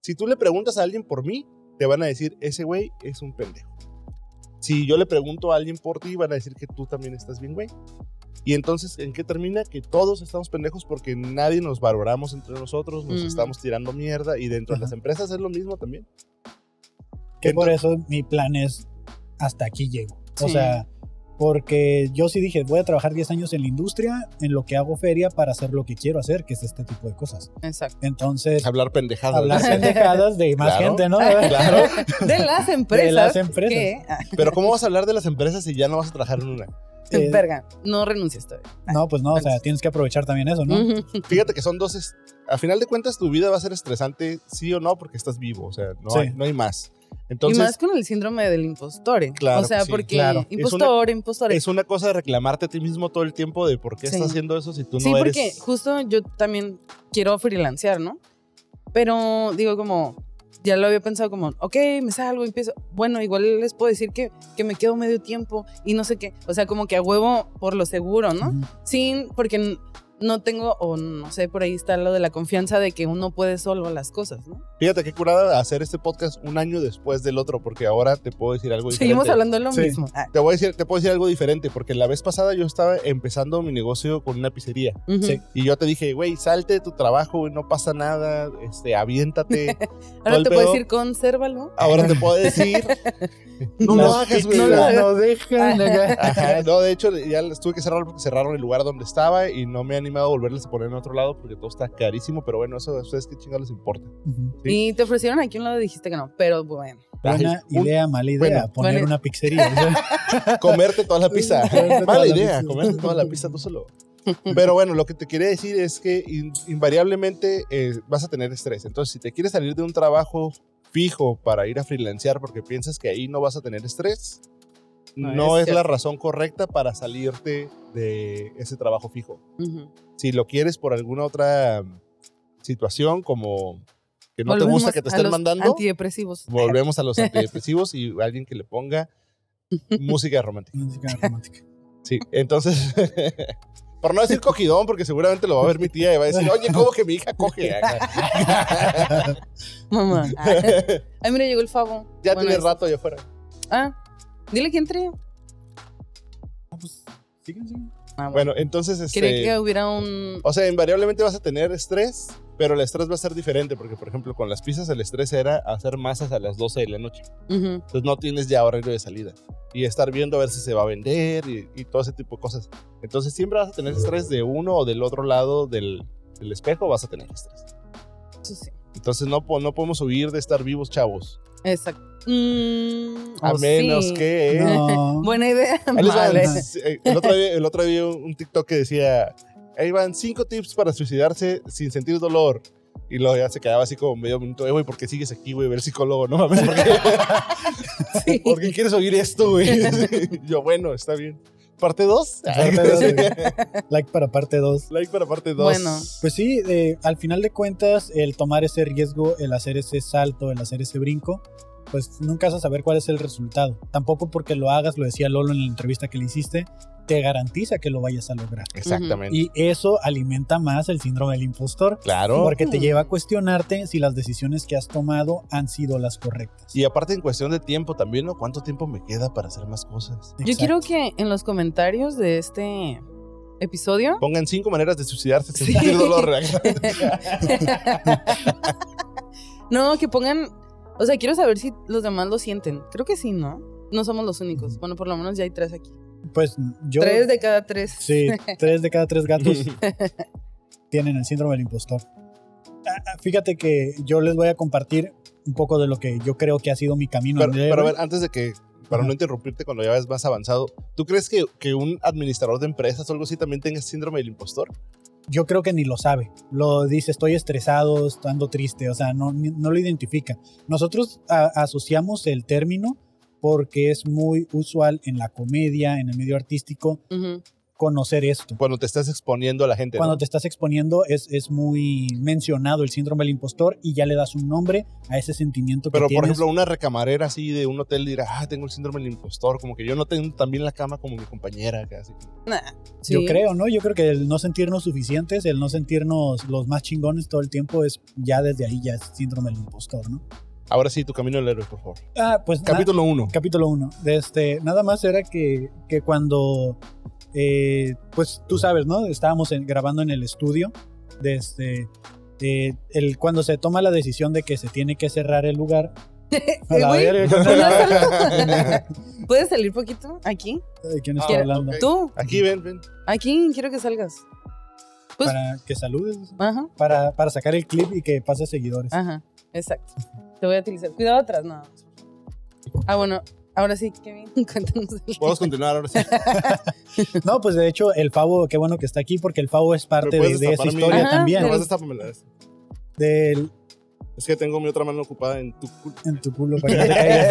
si tú le preguntas a alguien por mí, te van a decir, ese güey es un pendejo. Si yo le pregunto a alguien por ti, van a decir que tú también estás bien, güey. Y entonces, ¿en qué termina? Que todos estamos pendejos porque nadie nos valoramos entre nosotros, nos Mm. estamos tirando mierda y dentro de las empresas es lo mismo también. que por eso mi plan es hasta aquí llego. O sea, porque yo sí dije, voy a trabajar 10 años en la industria, en lo que hago feria para hacer lo que quiero hacer, que es este tipo de cosas. Exacto. Entonces, Hablar pendejadas. hablar *laughs* pendejadas de más Claro. gente, ¿no? *laughs* Claro. De las empresas. De las empresas. Pero ¿cómo vas a hablar de las empresas si ya no vas a trabajar en una? Eh, verga, no renuncies todavía. no, pues no, o sea, tienes que aprovechar también eso, ¿no? Fíjate que son dos. A final de cuentas, tu vida va a ser estresante, sí o no, porque estás vivo. O sea, no, Sí. hay, no hay más. Y Entonces, más con el síndrome del impostor. ¿eh? Claro o sea, sí, porque claro. Es impostor, impostor. es una cosa de reclamarte a ti mismo todo el tiempo de por qué Sí. estás haciendo eso si tú sí, no eres. porque justo yo también quiero freelancear, ¿no? Pero digo como, ya lo había pensado como, ok, me salgo, empiezo. Bueno, igual les puedo decir que, que me quedo medio tiempo y no sé qué. O sea, como que a huevo por lo seguro, ¿no? Ujú. Sin, porque no tengo, o no sé, por ahí está lo de la confianza de que uno puede solo las cosas, ¿no? Fíjate qué curada hacer este podcast un año después del otro, porque ahora te puedo decir algo diferente. Seguimos hablando de lo Sí. mismo. Ah, Te, voy a decir, te puedo decir algo diferente, porque la vez pasada yo estaba empezando mi negocio con una pizzería. Sí. Y yo te dije, güey, salte de tu trabajo, güey, no pasa nada, este, aviéntate. *laughs* Ahora te puedo decir, consérvalo. Ahora te puedo decir, *laughs* no lo hagas, güey. no lo no dejan. acá. Ajá, no, de hecho ya les tuve que cerrar porque cerraron el lugar donde estaba y no me he animado a volverles a poner en otro lado porque todo está carísimo, pero bueno, eso a ustedes qué chingados les importa. Sí. Y te ofrecieron aquí un lado y dijiste que no, pero bueno. Buena un- idea, mala idea, bueno, poner bueno. una pizzería. *laughs* comerte toda la pizza. Mala la idea, pizza. comerte toda la pizza tú solo. Pero bueno, lo que te quería decir es que in- invariablemente eh, vas a tener estrés. Entonces, si te quieres salir de un trabajo fijo para ir a freelancear porque piensas que ahí no vas a tener estrés, no, No, es es, la razón correcta para salirte de ese trabajo fijo. Si lo quieres por alguna otra situación, como que no te gusta que te a estén los mandando, Antidepresivos. volvemos a los *laughs* antidepresivos y alguien que le ponga música romántica. Música *laughs* romántica. Sí, entonces, *laughs* por no decir cogidón, porque seguramente lo va a ver mi tía y va a decir, oye, ¿cómo que mi hija coge? Mamá. Ay, mira, llegó el favo. ya Bueno, tiene rato allá afuera. Ah, dile que entre. Ah, pues. Ah, bueno. Bueno, entonces, Quería este, que hubiera un. o sea, invariablemente vas a tener estrés, pero el estrés va a ser diferente, porque, por ejemplo, con las pizzas el estrés era hacer masas a las 12 de la noche. Ujú. Entonces no tienes ya horario de salida. Y estar viendo a ver si se va a vender y, y todo ese tipo de cosas. Entonces siempre vas a tener estrés de uno o del otro lado del, del espejo, vas a tener estrés. Eso sí. Entonces no, no podemos huir de estar vivos, chavos. Exacto. Mm, A o menos sí. que... No. *laughs* Buena idea. Vale. Eh, El otro día, el otro día vi un TikTok que decía, ahí van cinco tips para suicidarse sin sentir dolor. Y luego ya se quedaba así como medio minuto, eh, güey, ¿por qué sigues aquí, güey? Ver psicólogo, no mames, ¿por qué, *laughs* Sí. *laughs* ¿por qué quieres oír esto, güey? Yo, bueno, está bien. ¿Parte 2? Parte dos, *laughs* güey. like para parte 2. like para parte 2. Bueno. Pues sí, eh, al final de cuentas, el tomar ese riesgo, el hacer ese salto, el hacer ese brinco, pues nunca vas a saber cuál es el resultado. Tampoco porque lo hagas, lo decía Lolo en la entrevista que le hiciste, te garantiza que lo vayas a lograr. Exactamente. Y eso alimenta más el síndrome del impostor, claro. porque te lleva a cuestionarte si las decisiones que has tomado han sido las correctas. Y aparte en cuestión de tiempo también, ¿no? ¿Cuánto tiempo me queda para hacer más cosas? Yo quiero que en los comentarios de este episodio. Pongan cinco maneras de suicidarse sin Sí. sentir dolor. *laughs* no, que pongan. O sea, quiero saber si los demás lo sienten. Creo que sí, ¿no? No somos los únicos. Bueno, por lo menos ya hay tres aquí. Pues yo... Tres de cada tres. Sí, *laughs* tres de cada tres gatos *laughs* tienen el síndrome del impostor. Ah, ah, Fíjate que yo les voy a compartir un poco de lo que yo creo que ha sido mi camino. Pero, pero a ver, antes de que, para Ajá. no interrumpirte cuando ya vas más avanzado, ¿tú crees que, que un administrador de empresas o algo así también tenga síndrome del impostor? Yo creo que ni lo sabe. Lo dice, estoy estresado, ando triste, o sea, no, no lo identifica. Nosotros a- asociamos el término porque es muy usual en la comedia, en el medio artístico, conocer esto. Cuando te estás exponiendo a la gente. Cuando ¿no? te estás exponiendo es, es muy mencionado el síndrome del impostor y ya le das un nombre a ese sentimiento que Pero, por ejemplo, una recamarera así de un hotel dirá, ah, tengo el síndrome del impostor, como que yo no tengo también la cama como mi compañera, casi. Nah, Yo creo, ¿no? Yo creo que el no sentirnos suficientes, el no sentirnos los más chingones todo el tiempo es ya desde ahí ya es síndrome del impostor, ¿no? Ahora sí, tu camino del héroe, por favor. Ah, pues Capítulo 1. capítulo 1. Este, nada más era que, que cuando, eh, pues tú sabes, ¿no? Estábamos en- grabando en el estudio, desde, eh, el, cuando se toma la decisión de que se tiene que cerrar el lugar. *laughs* ¿puedes salir- *laughs* ¿Puedes salir poquito? ¿Aquí? Ay, ¿Quién está Ah, hablando? ¿Tú? Aquí ven, ven. Aquí, quiero que salgas. Pues- Para que saludes, Ajá, para, para sacar el clip y que pase seguidores. ajá, exacto. Te voy a utilizar. Cuidado atrás, no. Ah, bueno, ahora sí, Kevin, *laughs* cuéntanos. el- Podemos continuar ahora sí. *laughs* No, pues de hecho, el Favo, qué bueno que está aquí porque el Favo es parte ¿Me puedes de, de esa historia Ajá, también. Nomás destápamela. Del, Es que tengo mi otra mano ocupada en tu culo. en tu culo *laughs* para que no te caigas.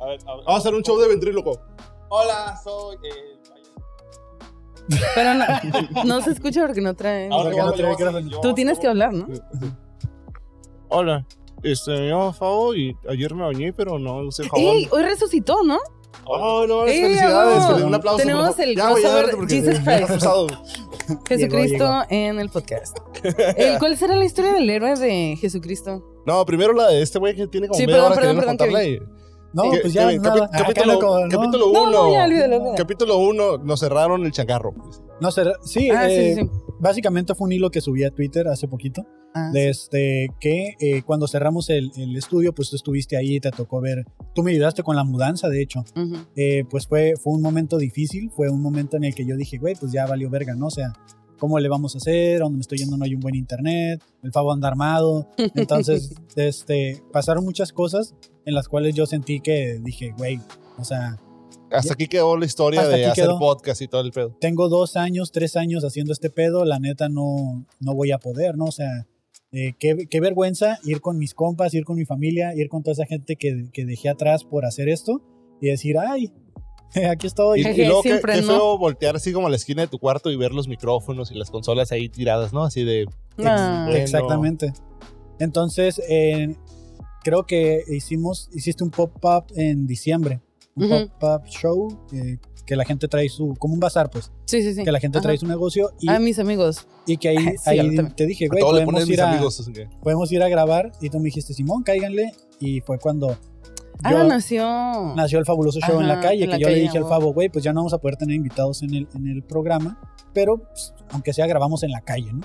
A ver, a ver. Vamos a hacer un show de ventríloco. Hola, soy el Pero no, no se escucha porque no trae. Ahora no trae yo- Tú tienes que hablar, ¿no? Hola, este, me llamo Favo y ayer me bañé, pero no usé jabón. ¡Ey! Hoy resucitó, ¿no? ¡Oh, no! ¡Ey, ¡Felicidades! Feliz- Un aplauso. Tenemos el Ya, crossover porque Jesus Christ. asustado. *laughs* Jesucristo llegó. en el podcast. El- ¿Cuál será la historia del héroe de Jesucristo? No, primero la de este güey que tiene como Sí, media perdón, hora perdón, perdón, y- No, Que- pues ya que- nada. capítulo, no como- no. capítulo No, 1. no, ya, olvídalo. Capítulo 1, nos cerraron el changarro. No sé, sí, Ah, eh, sí, sí. básicamente fue un hilo que subí a Twitter hace poquito, Ah, de este, que eh, cuando cerramos el, el estudio, pues tú estuviste ahí, te tocó ver, tú me ayudaste con la mudanza, de hecho. Eh, pues fue, fue un momento difícil, fue un momento en el que yo dije, güey, pues ya valió verga, ¿no? O sea, ¿cómo le vamos a hacer? ¿A dónde me estoy yendo no hay un buen internet? El Favo anda armado. Entonces, *laughs* este, pasaron muchas cosas en las cuales yo sentí que dije, güey, o sea, Hasta aquí quedó la historia Hasta de hacer quedó. podcast y todo el pedo. tengo dos años, tres años haciendo este pedo, la neta no, no voy a poder, ¿no? O sea, eh, qué, qué vergüenza ir con mis compas, ir con mi familia, ir con toda esa gente que, que dejé atrás por hacer esto y decir, ay, *laughs* Aquí estoy. Y, y luego qué, siempre qué no. feo voltear así como a la esquina de tu cuarto y ver los micrófonos y las consolas ahí tiradas, ¿no? Así de... Ah, Bueno. Exactamente. Entonces, eh, creo que hicimos, hiciste un pop-up en diciembre. Un Ujú. pop-up show eh, que la gente trae su, como un bazar, pues, sí, sí, sí. que la gente trae su negocio y, Ah, mis amigos. y que ahí, *laughs* Sí, ahí a te dije, A güey, podemos ir, mis a, amigos. así que- podemos ir a grabar y tú me dijiste, Simón, cáiganle y fue cuando Ah, yo- nació. nació el fabuloso show en la calle, en que yo le dije al. Fabo, güey, pues ya no vamos a poder tener invitados en el, en el programa, pero pues, aunque sea grabamos en la calle, ¿no?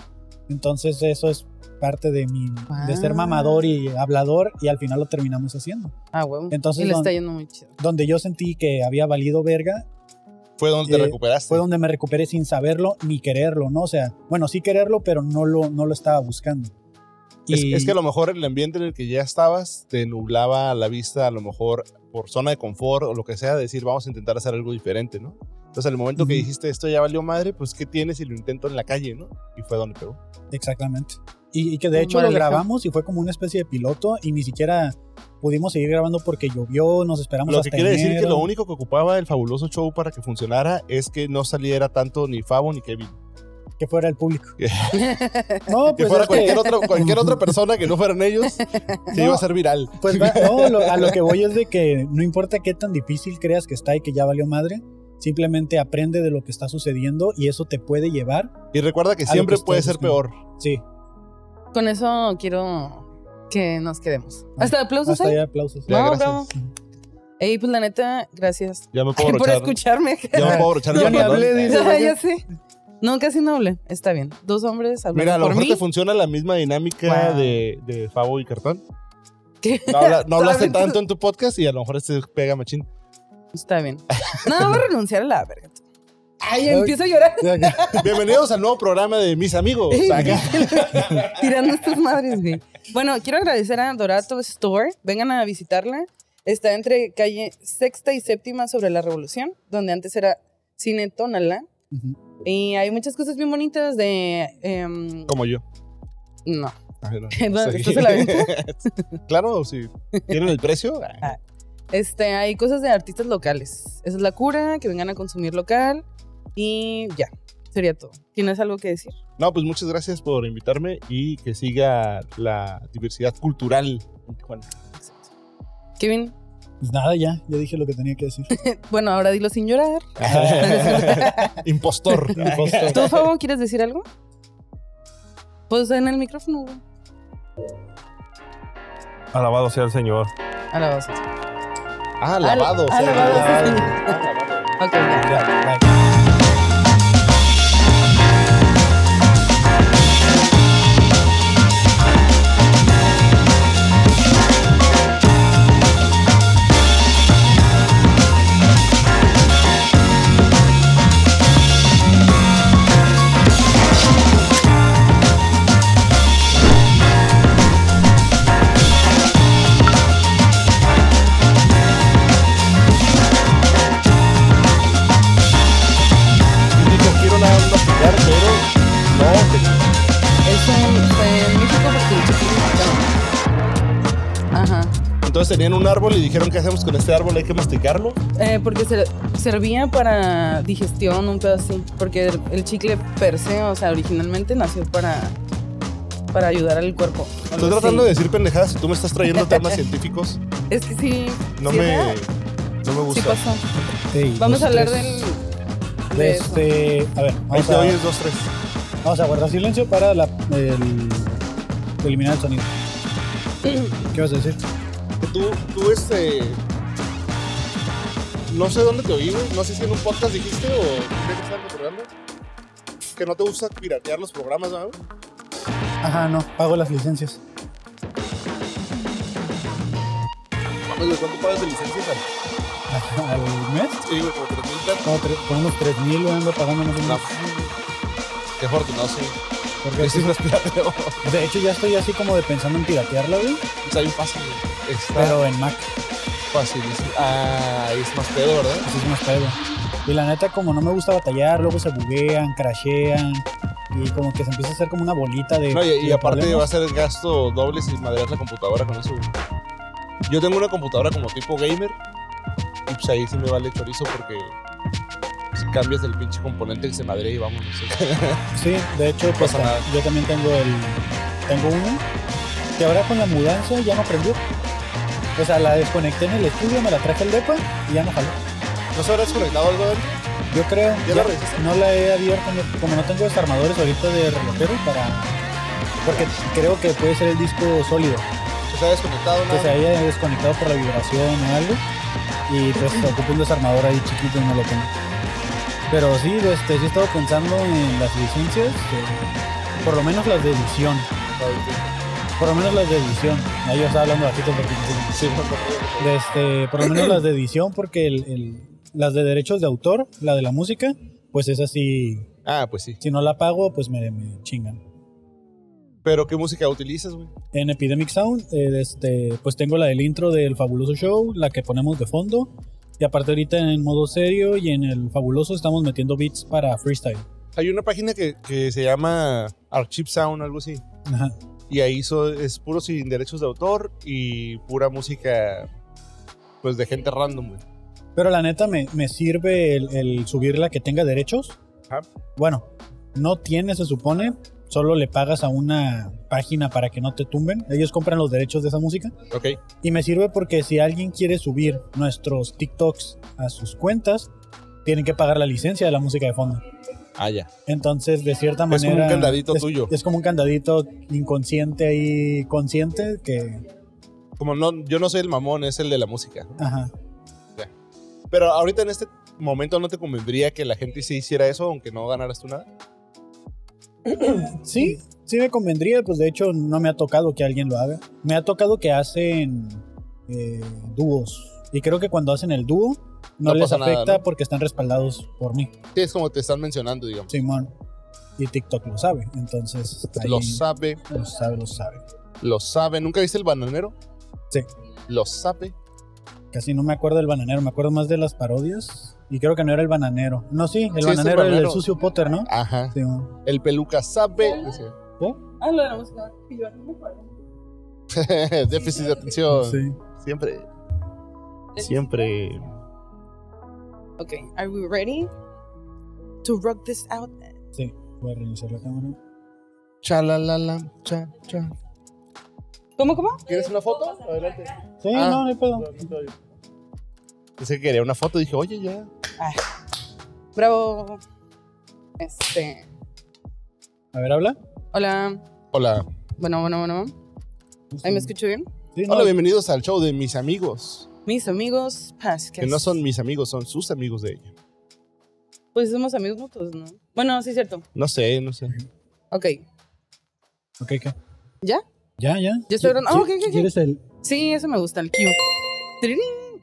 Entonces eso es parte de mi de ser Ah. mamador y hablador y al final lo terminamos haciendo. Ah, huevo. Entonces, y le está yendo muy chido. Donde yo sentí que había valido verga Fue donde te Eh, recuperaste. fue donde me recuperé sin saberlo ni quererlo, ¿no? O sea, bueno, sí quererlo, pero no lo, no lo estaba buscando. Es, Y- es que a lo mejor el ambiente en el que ya estabas te nublaba la vista, a lo mejor por zona de confort o lo que sea, decir, vamos a intentar hacer algo diferente, ¿no? Entonces, al momento que Ujú. dijiste, esto ya valió madre, pues, ¿qué tienes si lo intento en la calle, no? Y fue donde pegó. Exactamente. Y, y que de hecho lo grabamos y fue como una especie de piloto y ni siquiera pudimos seguir grabando porque llovió, nos esperamos Lo que hasta quiere decir que enero. lo único que ocupaba el fabuloso show para que funcionara es que no saliera tanto ni Fabo ni Kevin. que fuera el público. *laughs* no, Que pues fuera es que- cualquier, otro- cualquier otra persona que no fueran ellos, *laughs* se No. iba a hacer viral. Pues va- no, lo- a lo que voy es de que no importa qué tan difícil creas que está y que ya valió madre, simplemente aprende de lo que está sucediendo y eso te puede llevar. Y recuerda que siempre que puede ser peor. Sí, Con eso quiero que nos quedemos. Hasta aplausos, hasta ¿eh? ya aplausos. Ya, No, bravo. Ey, pues la neta, gracias Ya me puedo *laughs* por escucharme. Ya me puedo abrochar el Yo ni hablé, dice. Ya, ya sé. No, casi no hablé. Está bien. Dos hombres hablando Mira, a lo por mejor mí. te funciona la misma dinámica Wow. de, de Fabo y Cartón. ¿Qué? No, habla- no *laughs* hablaste tanto en tu podcast y a lo mejor este pega machín. Está bien. No, voy a renunciar a la verga. Ay, empiezo a llorar *laughs* Bienvenidos al nuevo programa de Mis Amigos. Acá. *laughs* tirando estas madres, güey. Bueno, quiero agradecer a Dorato Store. Vengan a visitarla. Está entre calle Sexta y Séptima sobre la Revolución, donde antes era Cine Tonalá. Ujú. Y hay muchas cosas bien bonitas de... em, Como yo. no. Ay, no. ¿Dónde Sí. estás a la venta? *laughs* claro, si tienen el precio. Ah. Este, hay cosas de artistas locales. Esa es la cura, que vengan a consumir local. Y ya, sería todo. ¿Tienes algo que decir? No, pues muchas gracias por invitarme y que siga la diversidad cultural en Tijuana. Kevin, Pues nada, ya, ya dije lo que tenía que decir. *laughs* bueno, ahora dilo sin llorar. *laughs* *laughs* Impostor. Impostor. ¿Tú, Fabo, quieres decir algo? Pues en el micrófono. Alabado sea el Señor. A la voz. Ah, lavado. Ah, o sea, ah, sí. ah, lavado. Ok, Entonces tenían un árbol y dijeron, ¿qué hacemos con este árbol? Hay que masticarlo. Eh, porque se- servía para digestión, un pedo así. Porque el, el chicle per se, o sea, originalmente nació para, para ayudar al cuerpo. Estoy tratando así. de decir pendejadas y tú me estás trayendo temas científicos. *laughs* Es que sí. No sí me, no me Sí gusta. pasó. Ey, Vamos dos, a hablar tres. del. De eso. este, a ver, Ahí vamos te a, oyes dos, tres. vamos a guardar silencio para la- el, eliminar el sonido. ¿Qué vas a decir? Tú, tú, este... No sé dónde te oí, güey. No sé si en un podcast dijiste o qué que estabas recordando. Que no te gusta piratear los programas, ¿no? Ajá, no, pago las licencias. Mames, güey, ¿cuánto pagas de licencias? al- *laughs* Al mes, Sí, güey, como 3 mil pesos. como unos 3 mil ando pagando más o No, menos. qué afortunado soy. Porque Que sí sí, las pirateo. de hecho, ya estoy así como de pensando en piratearla, güey. Está bien fácil. Está Pero en Mac, facilísimo. Ah, es más pedo, ¿verdad? así es más pedo. Y la neta, como no me gusta batallar, luego se buguean, crashean. Y como que se empieza a hacer como una bolita de. No, y, y de aparte va a ser gasto doble si madreas la computadora con eso. güey. Yo tengo una computadora como tipo gamer Y pues ahí sí me vale chorizo porque cambias el pinche componente que se madre y vámonos. *laughs* Sí, de hecho, pues pasa nada. yo también tengo el. Tengo uno que ahora con la mudanza ya no prendió. O sea, la desconecté en el estudio, me la traje al depa y ya no jaló. ¿No se habrá desconectado algo dentro? Yo creo. ¿Ya la revisaste? No la he abierto, no- como no tengo desarmadores ahorita de relojero para. Porque creo que puede ser el disco sólido, ¿Se ha desconectado que nada? se haya desconectado por la vibración o algo. Y pues ocupo un desarmador ahí chiquito y no lo tengo. Pero sí, este, sí he estado pensando en las licencias, eh, por lo menos las de edición. Por lo menos las de edición. Ahí yo estaba hablando bajito porque Sí, este, por lo menos las de edición, porque el, el- las de derechos de autor, la de la música, pues es así. Ah, pues sí. Si no la pago, pues me, me chingan. ¿Pero qué música utilizas, güey? En Epidemic Sound, eh, este, pues tengo la del intro del fabuloso show, la que ponemos de fondo. Y aparte ahorita en modo serio y en el fabuloso estamos metiendo beats para freestyle. Hay una página que, que se llama Archive Sound, algo así. Ajá. Y ahí so- es puro sin derechos de autor y pura música, pues de gente random, güey. Pero la neta me, me sirve el, el subirla que tenga derechos. Ajá. Bueno, no tiene, se supone. Solo le pagas a una página para que no te tumben. Ellos compran los derechos de esa música. Ok. Y me sirve porque si alguien quiere subir nuestros TikToks a sus cuentas, tienen que pagar la licencia de la música de fondo. Ah, ya. Entonces, de cierta Es como manera. un candadito es- tuyo. Es como un candadito inconsciente y consciente que. Como no, yo no soy el mamón, es el de la música. Ajá. Pero ahorita en este momento no te convendría que la gente sí hiciera eso, aunque no ganaras tú nada. *clears throat* Sí, sí me convendría, pues de hecho no me ha tocado que alguien lo haga. Me ha tocado que hacen eh, dúos. Y creo que cuando hacen el dúo no, No les nada, afecta ¿no? porque están respaldados por mí, Sí, es como te están mencionando, digamos. Simón. Y TikTok lo sabe, entonces ahí Lo sabe, lo sabe, lo sabe. lo sabe. ¿Nunca viste el bananero? Sí. Lo sabe. Casi no me acuerdo del bananero, me acuerdo más de las parodias. Y creo que no era el bananero. No, sí, el Sí, bananero era el sucio Potter, ¿no? Ajá. El peluca sabe. Decía. Ah, lo de la música. Yo no me acuerdo. *laughs* Déficit de atención. Sí. Siempre. Siempre. Ok, are we ready to rock this out? Sí, voy a reiniciar la cámara. Chalalala, cha, cha. ¿Cómo, cómo? ¿Quieres una foto? Adelante. Sí, Ah. no, no hay pedo. Pensé que quería una foto. Dije, oye, ya. Bravo. Este. A ver, habla. Hola. Hola. Bueno, bueno, bueno. ¿Ahí me escucho bien? Sí, no, Hola, bienvenidos al show de mis amigos. Mis amigos Pascas. Que no son mis amigos, son sus amigos de ella. Pues somos amigos mutuos, ¿no? Bueno, sí, es cierto. No sé, no sé. Ok. Ok, ¿qué? ¿Ya? Ya, ya. Ya estoy grabando. Ah, ok, ok, ok. ¿Quieres el...? Sí, eso me gusta, el Q.